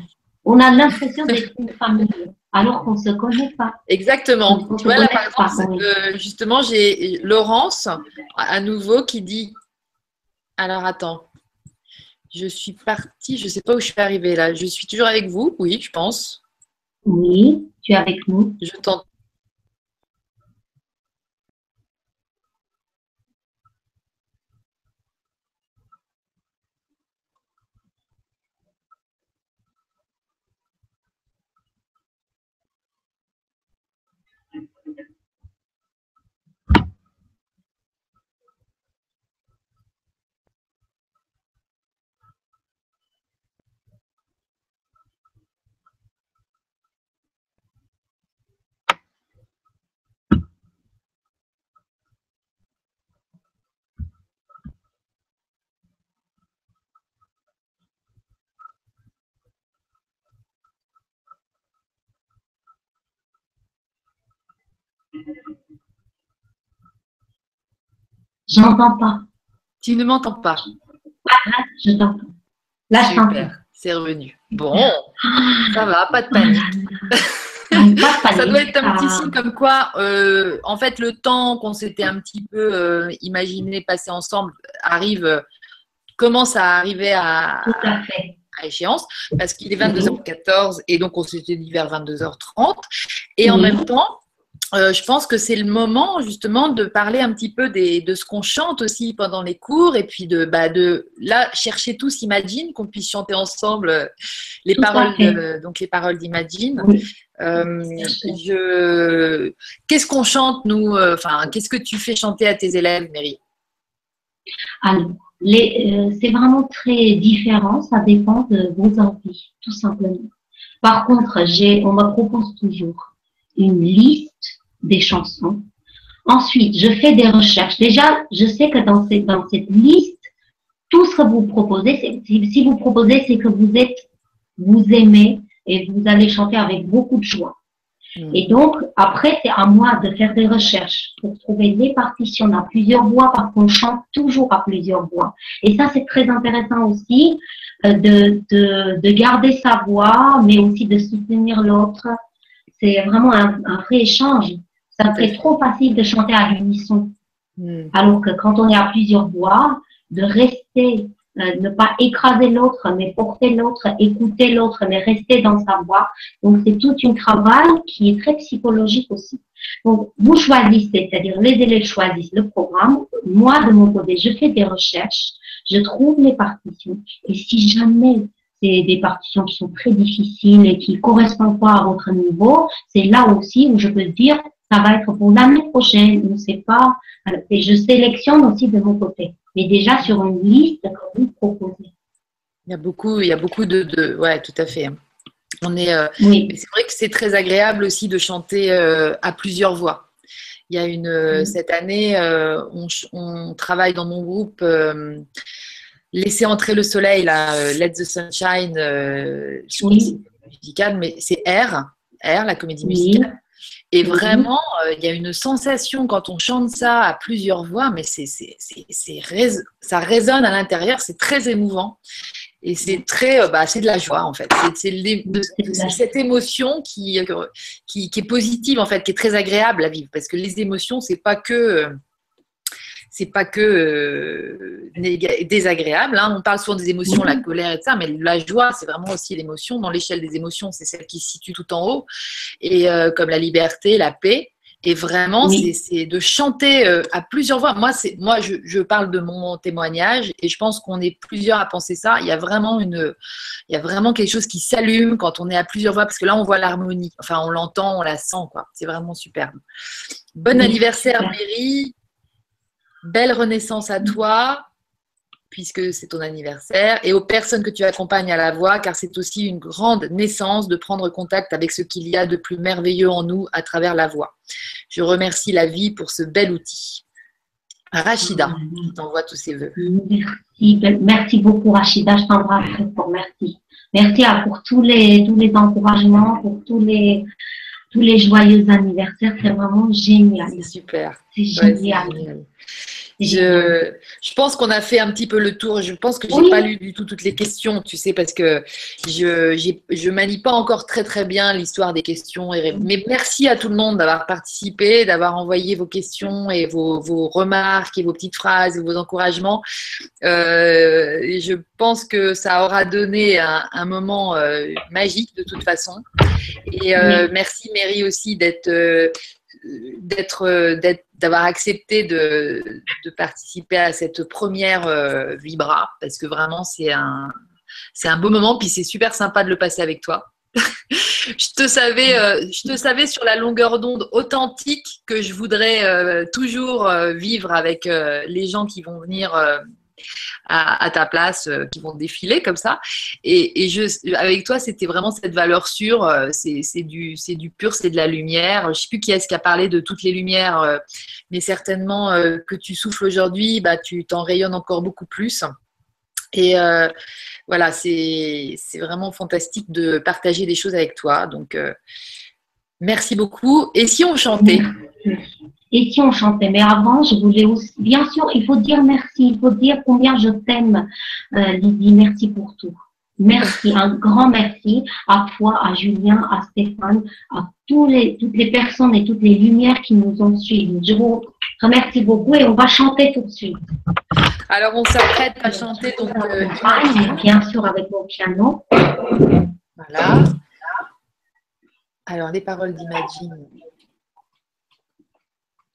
On a l'impression d'être une famille, alors qu'on ne se connaît pas. Exactement. Tu vois, là, par exemple, justement, j'ai Laurence, à nouveau, qui dit. Alors, attends. Je suis partie, je ne sais pas où je suis arrivée là. Je suis toujours avec vous, oui, je pense. Oui, tu es avec nous. Je t'entends. J'entends pas. Tu ne m'entends pas. Ah, là, je t'entends. Là, je t'entends. C'est revenu. Bon, ça va, pas de panique. ça doit être un petit signe comme quoi, euh, en fait, le temps qu'on s'était un petit peu euh, imaginé passer ensemble arrive, euh, commence à arriver à, à, échéance, parce qu'il est 22h14 et donc on s'était dit vers 22h30. Et en même temps, euh, je pense que c'est le moment justement de parler un petit peu de ce qu'on chante aussi pendant les cours et puis de, bah, de là chercher tous Imagine, qu'on puisse chanter ensemble euh, les paroles, donc les paroles d'Imagine. Euh, qu'est-ce qu'on chante nous Enfin, qu'est-ce que tu fais chanter à tes élèves, Mary Alors, c'est vraiment très différent. Ça dépend de vos envies, tout simplement. Par contre, on me propose toujours une liste des chansons. Ensuite, je fais des recherches. Déjà, je sais que dans, dans cette liste, tout ce que vous proposez, si vous proposez, c'est que vous êtes, vous aimez et vous allez chanter avec beaucoup de joie. Hmm. Et donc, après, c'est à moi de faire des recherches pour trouver des partitions à plusieurs voix parce qu'on chante toujours à plusieurs voix. Et ça, c'est très intéressant aussi euh, de, de, de garder sa voix, mais aussi de soutenir l'autre. C'est vraiment un, un vrai échange ça serait trop facile de chanter à l'unisson. Hmm. Alors que quand on est à plusieurs voix, de rester, euh, ne pas écraser l'autre, mais porter l'autre, écouter l'autre, mais rester dans sa voix. Donc, c'est tout un travail qui est très psychologique aussi. Donc, vous choisissez, c'est-à-dire les élèves choisissent le programme. Moi, de mon côté, je fais des recherches, je trouve les partitions. Et si jamais c'est des partitions qui sont très difficiles et qui correspondent pas à votre niveau, c'est là aussi où je peux dire, ça va être pour l'année prochaine, on ne sait pas. Et je sélectionne aussi de mon côté, mais déjà sur une liste que vous proposez. Il y a beaucoup, il y a beaucoup de, de ouais, tout à fait. On est, euh, oui. c'est vrai que c'est très agréable aussi de chanter euh, à plusieurs voix. Il y a une euh, cette année, on, on, travaille dans mon groupe. Laisser entrer le soleil, là, Let the Sunshine, je oui. musicale, mais c'est R, R, la comédie musicale. Et mhm. vraiment, euh, il y a une sensation quand on chante ça à plusieurs voix, mais c'est, c'est, c'est, ça résonne à l'intérieur, c'est très émouvant. Et c'est très, euh, bah, c'est de la joie en fait. C'est, cette émotion qui, qui, qui, est positive en fait, qui est très agréable à vivre. Parce que les émotions, c'est pas que euh, c'est pas que euh, désagréable. Hein. On parle souvent des émotions, la colère et ça, mais la joie, c'est vraiment aussi l'émotion. Dans l'échelle des émotions, c'est celle qui se situe tout en haut, et euh, comme la liberté, la paix. Et vraiment, c'est de chanter euh, à plusieurs voix. Moi, moi je, parle de mon témoignage et je pense qu'on est plusieurs à penser ça. Il y a vraiment, une, il y a vraiment quelque chose qui s'allume quand on est à plusieurs voix parce que là, on voit l'harmonie. Enfin, on l'entend, on la sent. C'est vraiment superbe. Bon anniversaire, Mary. Belle renaissance à toi puisque c'est ton anniversaire, et aux personnes que tu accompagnes à la voix, car c'est aussi une grande naissance de prendre contact avec ce qu'il y a de plus merveilleux en nous à travers la voix. Je remercie la vie pour ce bel outil. Rachida, je t'envoie tous ses voeux. Merci, merci beaucoup Rachida, je t'embrasse fort, merci. Merci pour tous les, tous les encouragements, pour tous les, tous les joyeux anniversaires, c'est vraiment génial. C'est super. C'est génial. Je, je pense qu'on a fait un petit peu le tour. Je pense que j'ai pas lu du tout toutes les questions, tu sais, parce que je je manie pas encore très très bien l'histoire des questions. mais merci à tout le monde d'avoir participé, d'avoir envoyé vos questions et vos, vos, remarques et vos petites phrases et vos encouragements. Euh, je pense que ça aura donné un, un moment euh, magique de toute façon. Et euh, merci Mary aussi d'être d'être d'avoir accepté de, participer à cette première euh, Vibra parce que vraiment c'est un c'est un beau moment puis c'est super sympa de le passer avec toi. je te savais euh, je te savais sur la longueur d'onde authentique que je voudrais euh, toujours vivre avec les gens qui vont venir à, ta place euh, qui vont défiler comme ça. Et, je, avec toi, c'était vraiment cette valeur sûre. Euh, c'est du, du pur, c'est de la lumière. Je ne sais plus qui est-ce qui a parlé de toutes les lumières, euh, mais certainement que tu souffles aujourd'hui, bah, tu t'en rayonnes encore beaucoup plus. Et voilà, c'est vraiment fantastique de partager des choses avec toi. Donc, merci beaucoup. Et si on chantait? Et si on chantait. Mais avant, je voulais aussi, bien sûr, il faut dire merci, il faut dire combien je t'aime, euh, Lydie, merci pour tout. Merci, un grand merci à toi, à Julien, à Stéphane, à tous les, toutes les personnes et toutes les lumières qui nous ont suivis. Je vous remercie beaucoup et on va chanter tout de suite. Alors, on s'apprête à chanter donc. Euh, bien sûr, avec mon piano. Voilà. Alors, les paroles d'Imagine.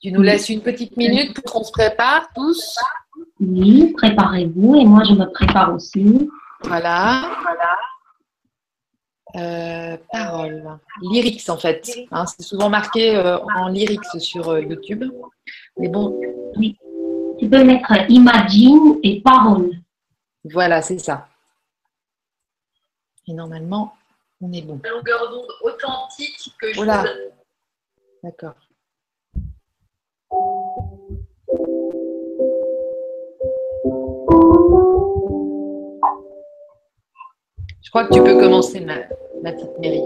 Tu nous laisses une petite minute pour qu'on se prépare tous Oui, préparez-vous et moi je me prépare aussi. Voilà. voilà. Euh, paroles. Lyrics en fait. Hein, c'est souvent marqué euh, en lyrics sur euh, YouTube. Mais bon. Oui. Tu peux mettre imagine et parole. Voilà, c'est ça. Et normalement, on est bon. longueur d'onde authentique que je. Voilà. D'accord. Je crois que tu peux commencer, ma, ma petite Mary.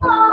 The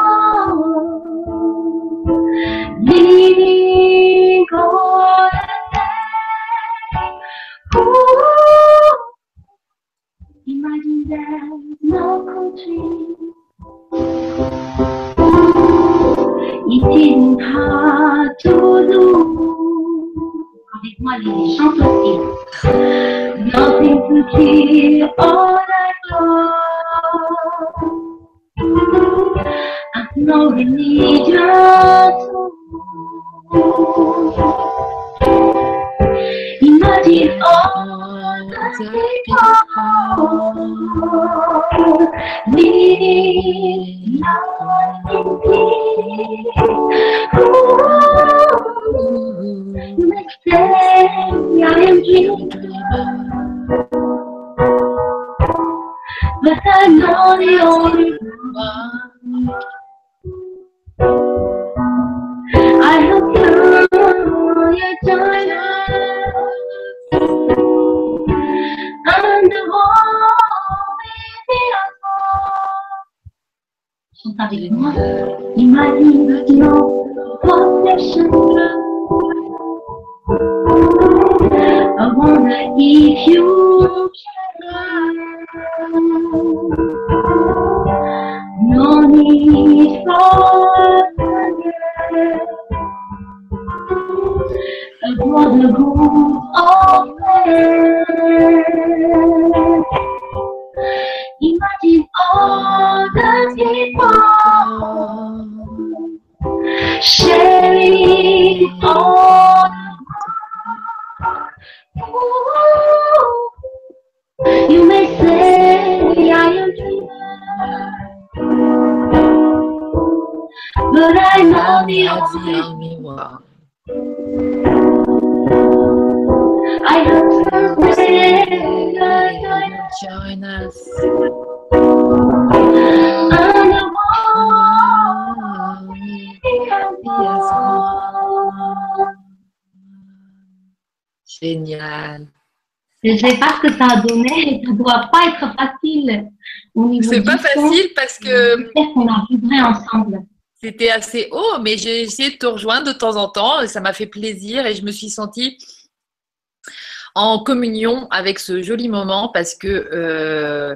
doit pas être facile au niveau C'est pas facile parce que qu'on ensemble. c'était assez haut, mais j'ai essayé de te rejoindre de temps en temps et ça m'a fait plaisir et je me suis sentie en communion avec ce joli moment parce que euh,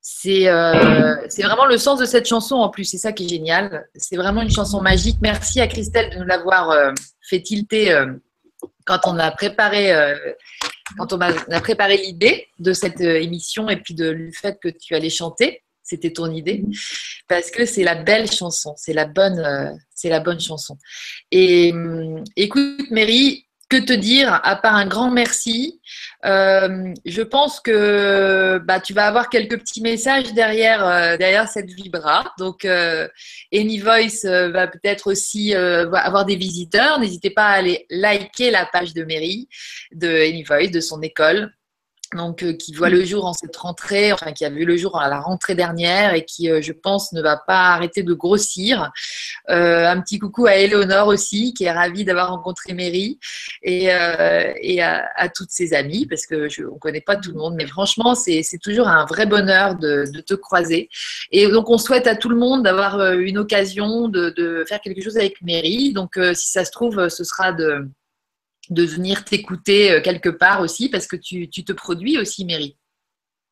c'est euh, c'est vraiment le sens de cette chanson en plus, c'est ça qui est génial. C'est vraiment une chanson magique. Merci à Christelle de nous l'avoir euh, fait tilter quand on a préparé quand on a, préparé l'idée de cette euh, émission et puis de, du fait que tu allais chanter. C'était ton idée parce que c'est la belle chanson, c'est la bonne, euh, c'est la bonne chanson. Et hum, écoute, Mary, te dire à part un grand merci Euh, Je pense que bah, tu vas avoir quelques petits messages derrière, euh, derrière cette vibra. Donc, euh, AnyVoice euh, va peut-être aussi avoir des visiteurs. N'hésitez pas à aller liker la page de Mary de AnyVoice, de son école donc euh, qui voit le jour en cette rentrée, enfin qui a vu le jour à la rentrée dernière et qui, euh, je pense, ne va pas arrêter de grossir. Euh, un petit coucou à Eleonore aussi, qui est ravie d'avoir rencontré Mary et, et à, à toutes ses amies, parce que je, on connaît pas tout le monde, mais franchement, c'est toujours un vrai bonheur de, de te croiser. Et donc, on souhaite à tout le monde d'avoir une occasion de, de faire quelque chose avec Mary. Donc, si ça se trouve, ce sera de de venir t'écouter euh, quelque part aussi, parce que tu, tu te produis aussi, Mary.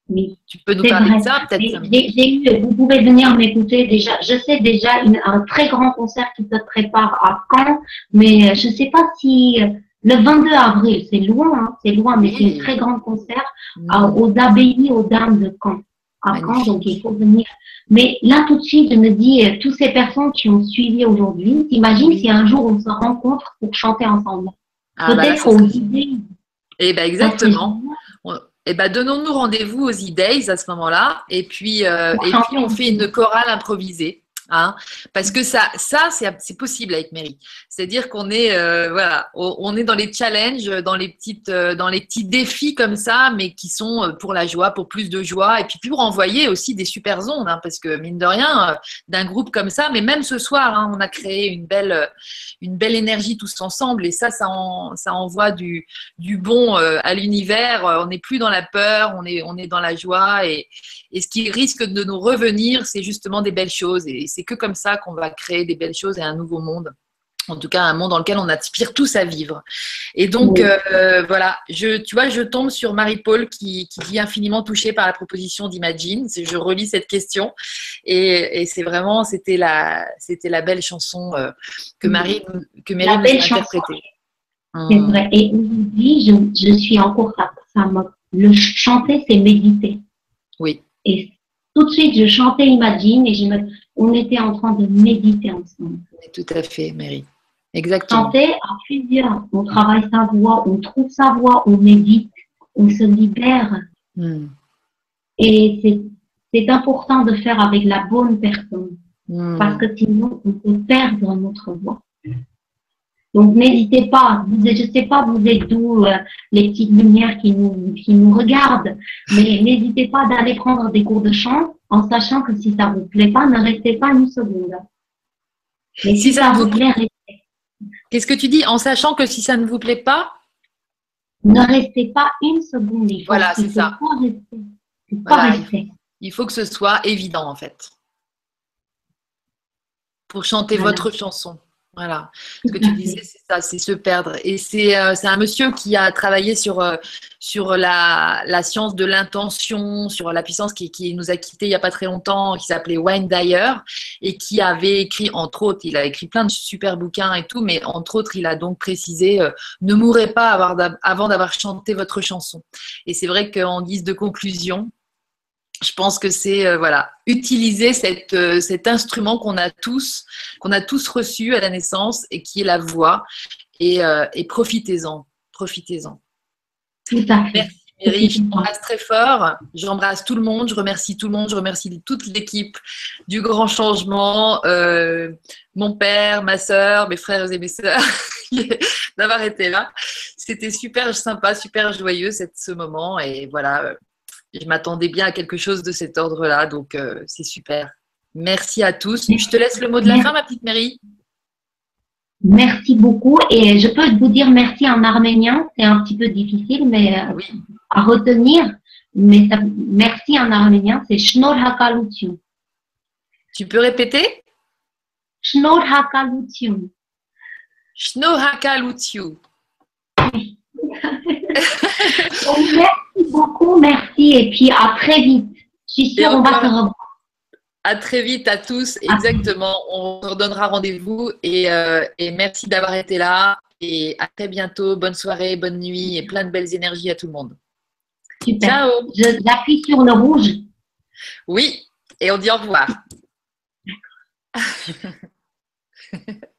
Oui. Tu peux nous parler vrai. de ça, peut-être vous pouvez venir m'écouter déjà. Je sais déjà une- un très grand concert qui se prépare à Caen, mais euh, je ne sais pas si euh, le 22 avril, c'est loin, hein, c'est loin, mais c'est un très grand concert Mm. à- aux abbayes aux dames de Caen. À Caen, donc il faut venir. Mais là, tout de suite, je me dis, toutes ces personnes qui ont suivi aujourd'hui, t'imagines si un jour on se rencontre pour chanter ensemble? Ah, bah Peut-être. Eh ben exactement. Eh ben donnons-nous rendez-vous aux E-Days à ce moment-là, et puis euh, et puis on fait une chorale improvisée. Hein, parce que ça, ça c'est possible avec Mary. C'est-à-dire qu'on est, euh, voilà, on est dans les challenges, dans les petites, euh, dans les petits défis comme ça, mais qui sont euh, pour la joie, pour plus de joie, et puis pour envoyer aussi des super ondes, hein, parce que mine de rien, d'un groupe comme ça, mais même ce soir, hein, on a créé une belle, une belle énergie tous ensemble, et ça, ça, en- ça envoie du, du bon à l'univers. On n'est plus dans la peur, on est, on est dans la joie, et, et ce qui risque de nous revenir, c'est justement des belles choses, et c'est que comme ça qu'on va créer des belles choses et un nouveau monde. En tout cas, un monde dans lequel on aspire tous à vivre. Et donc, Oui. euh, voilà, je, tu vois, je tombe sur Marie-Paul qui, qui dit infiniment touchée par la proposition d'Imagine. Je relis cette question et, et c'est vraiment, c'était la, c'était la belle chanson euh, que Oui. Marie, que Mary nous a interprétée. C'est Hum. vrai. Et aujourd'hui, je, je suis encore ça. ça me- le chanter, c'est méditer. Oui. Et tout de suite, je chantais Imagine et je me, on était en train de méditer ensemble. Tout à fait, Mary. Exactement. Chanter à plusieurs. On travaille sa voix, on trouve sa voix, on médite, on se libère. Hum. Et c'est, important de faire avec la bonne personne. Hum. parce que sinon on peut perdre notre voix. Donc n'hésitez pas, vous êtes- je ne sais pas vous êtes d'où euh, les petites lumières qui nous, qui nous regardent, mais n'hésitez pas d'aller prendre des cours de chant en sachant que si ça ne vous plaît pas, ne restez pas une seconde. Mais si, Si ça ça vous plaît, restez. Qu'est-ce que tu dis en sachant que si ça ne vous plaît pas? Ne restez pas une seconde. Il faut- Voilà, il c'est ça. pas rester. Il faut pas rester. Il faut que ce soit évident en fait. Pour chanter Voilà. votre chanson. Voilà. Ce que tu disais, c'est ça, c'est se perdre. Et c'est euh, un monsieur qui a travaillé sur, euh, sur la, la science de l'intention, sur la puissance qui, qui nous a quittés il n'y a pas très longtemps, qui s'appelait Wayne Dyer, et qui avait écrit, entre autres, il a écrit plein de super bouquins et tout, mais entre autres, il a donc précisé euh, ne mourrez pas avoir avant d'avoir chanté votre chanson. Et c'est vrai qu'en guise de conclusion, je pense que c'est euh, voilà utiliser cette, euh, cet instrument qu'on a tous qu'on a tous reçu à la naissance et qui est la voix et, euh, et profitez-en profitez-en Tout à fait. Merci Mary, je t'embrasse très fort. J'embrasse tout le monde. Je remercie tout le monde. Je remercie toute l'équipe du Grand Changement, euh, mon père, ma soeur, mes frères et mes sœurs, d'avoir été là. C'était super sympa, super joyeux cette, ce moment. Et voilà, je m'attendais bien à quelque chose de cet ordre-là. Donc, euh, c'est super. Merci à tous. Je te laisse le mot de la fin, ma petite Mary. Merci beaucoup. Et je peux vous dire merci en arménien. C'est un petit peu difficile mais euh, Oui. à retenir. Mais ça- merci en arménien, c'est Shnor Hakalutyun. Tu peux répéter? Shnor Hakalutyun. Lutiu. Donc, merci beaucoup, merci. Et puis à très vite. Je suis sûre on va se revoir. À très vite à tous. Exactement. On se redonnera rendez-vous et, euh, et merci d'avoir été là. Et à très bientôt. Bonne soirée, bonne nuit et plein de belles énergies à tout le monde. Super. Ciao. J'appuie sur le rouge. Oui. Et on dit au revoir.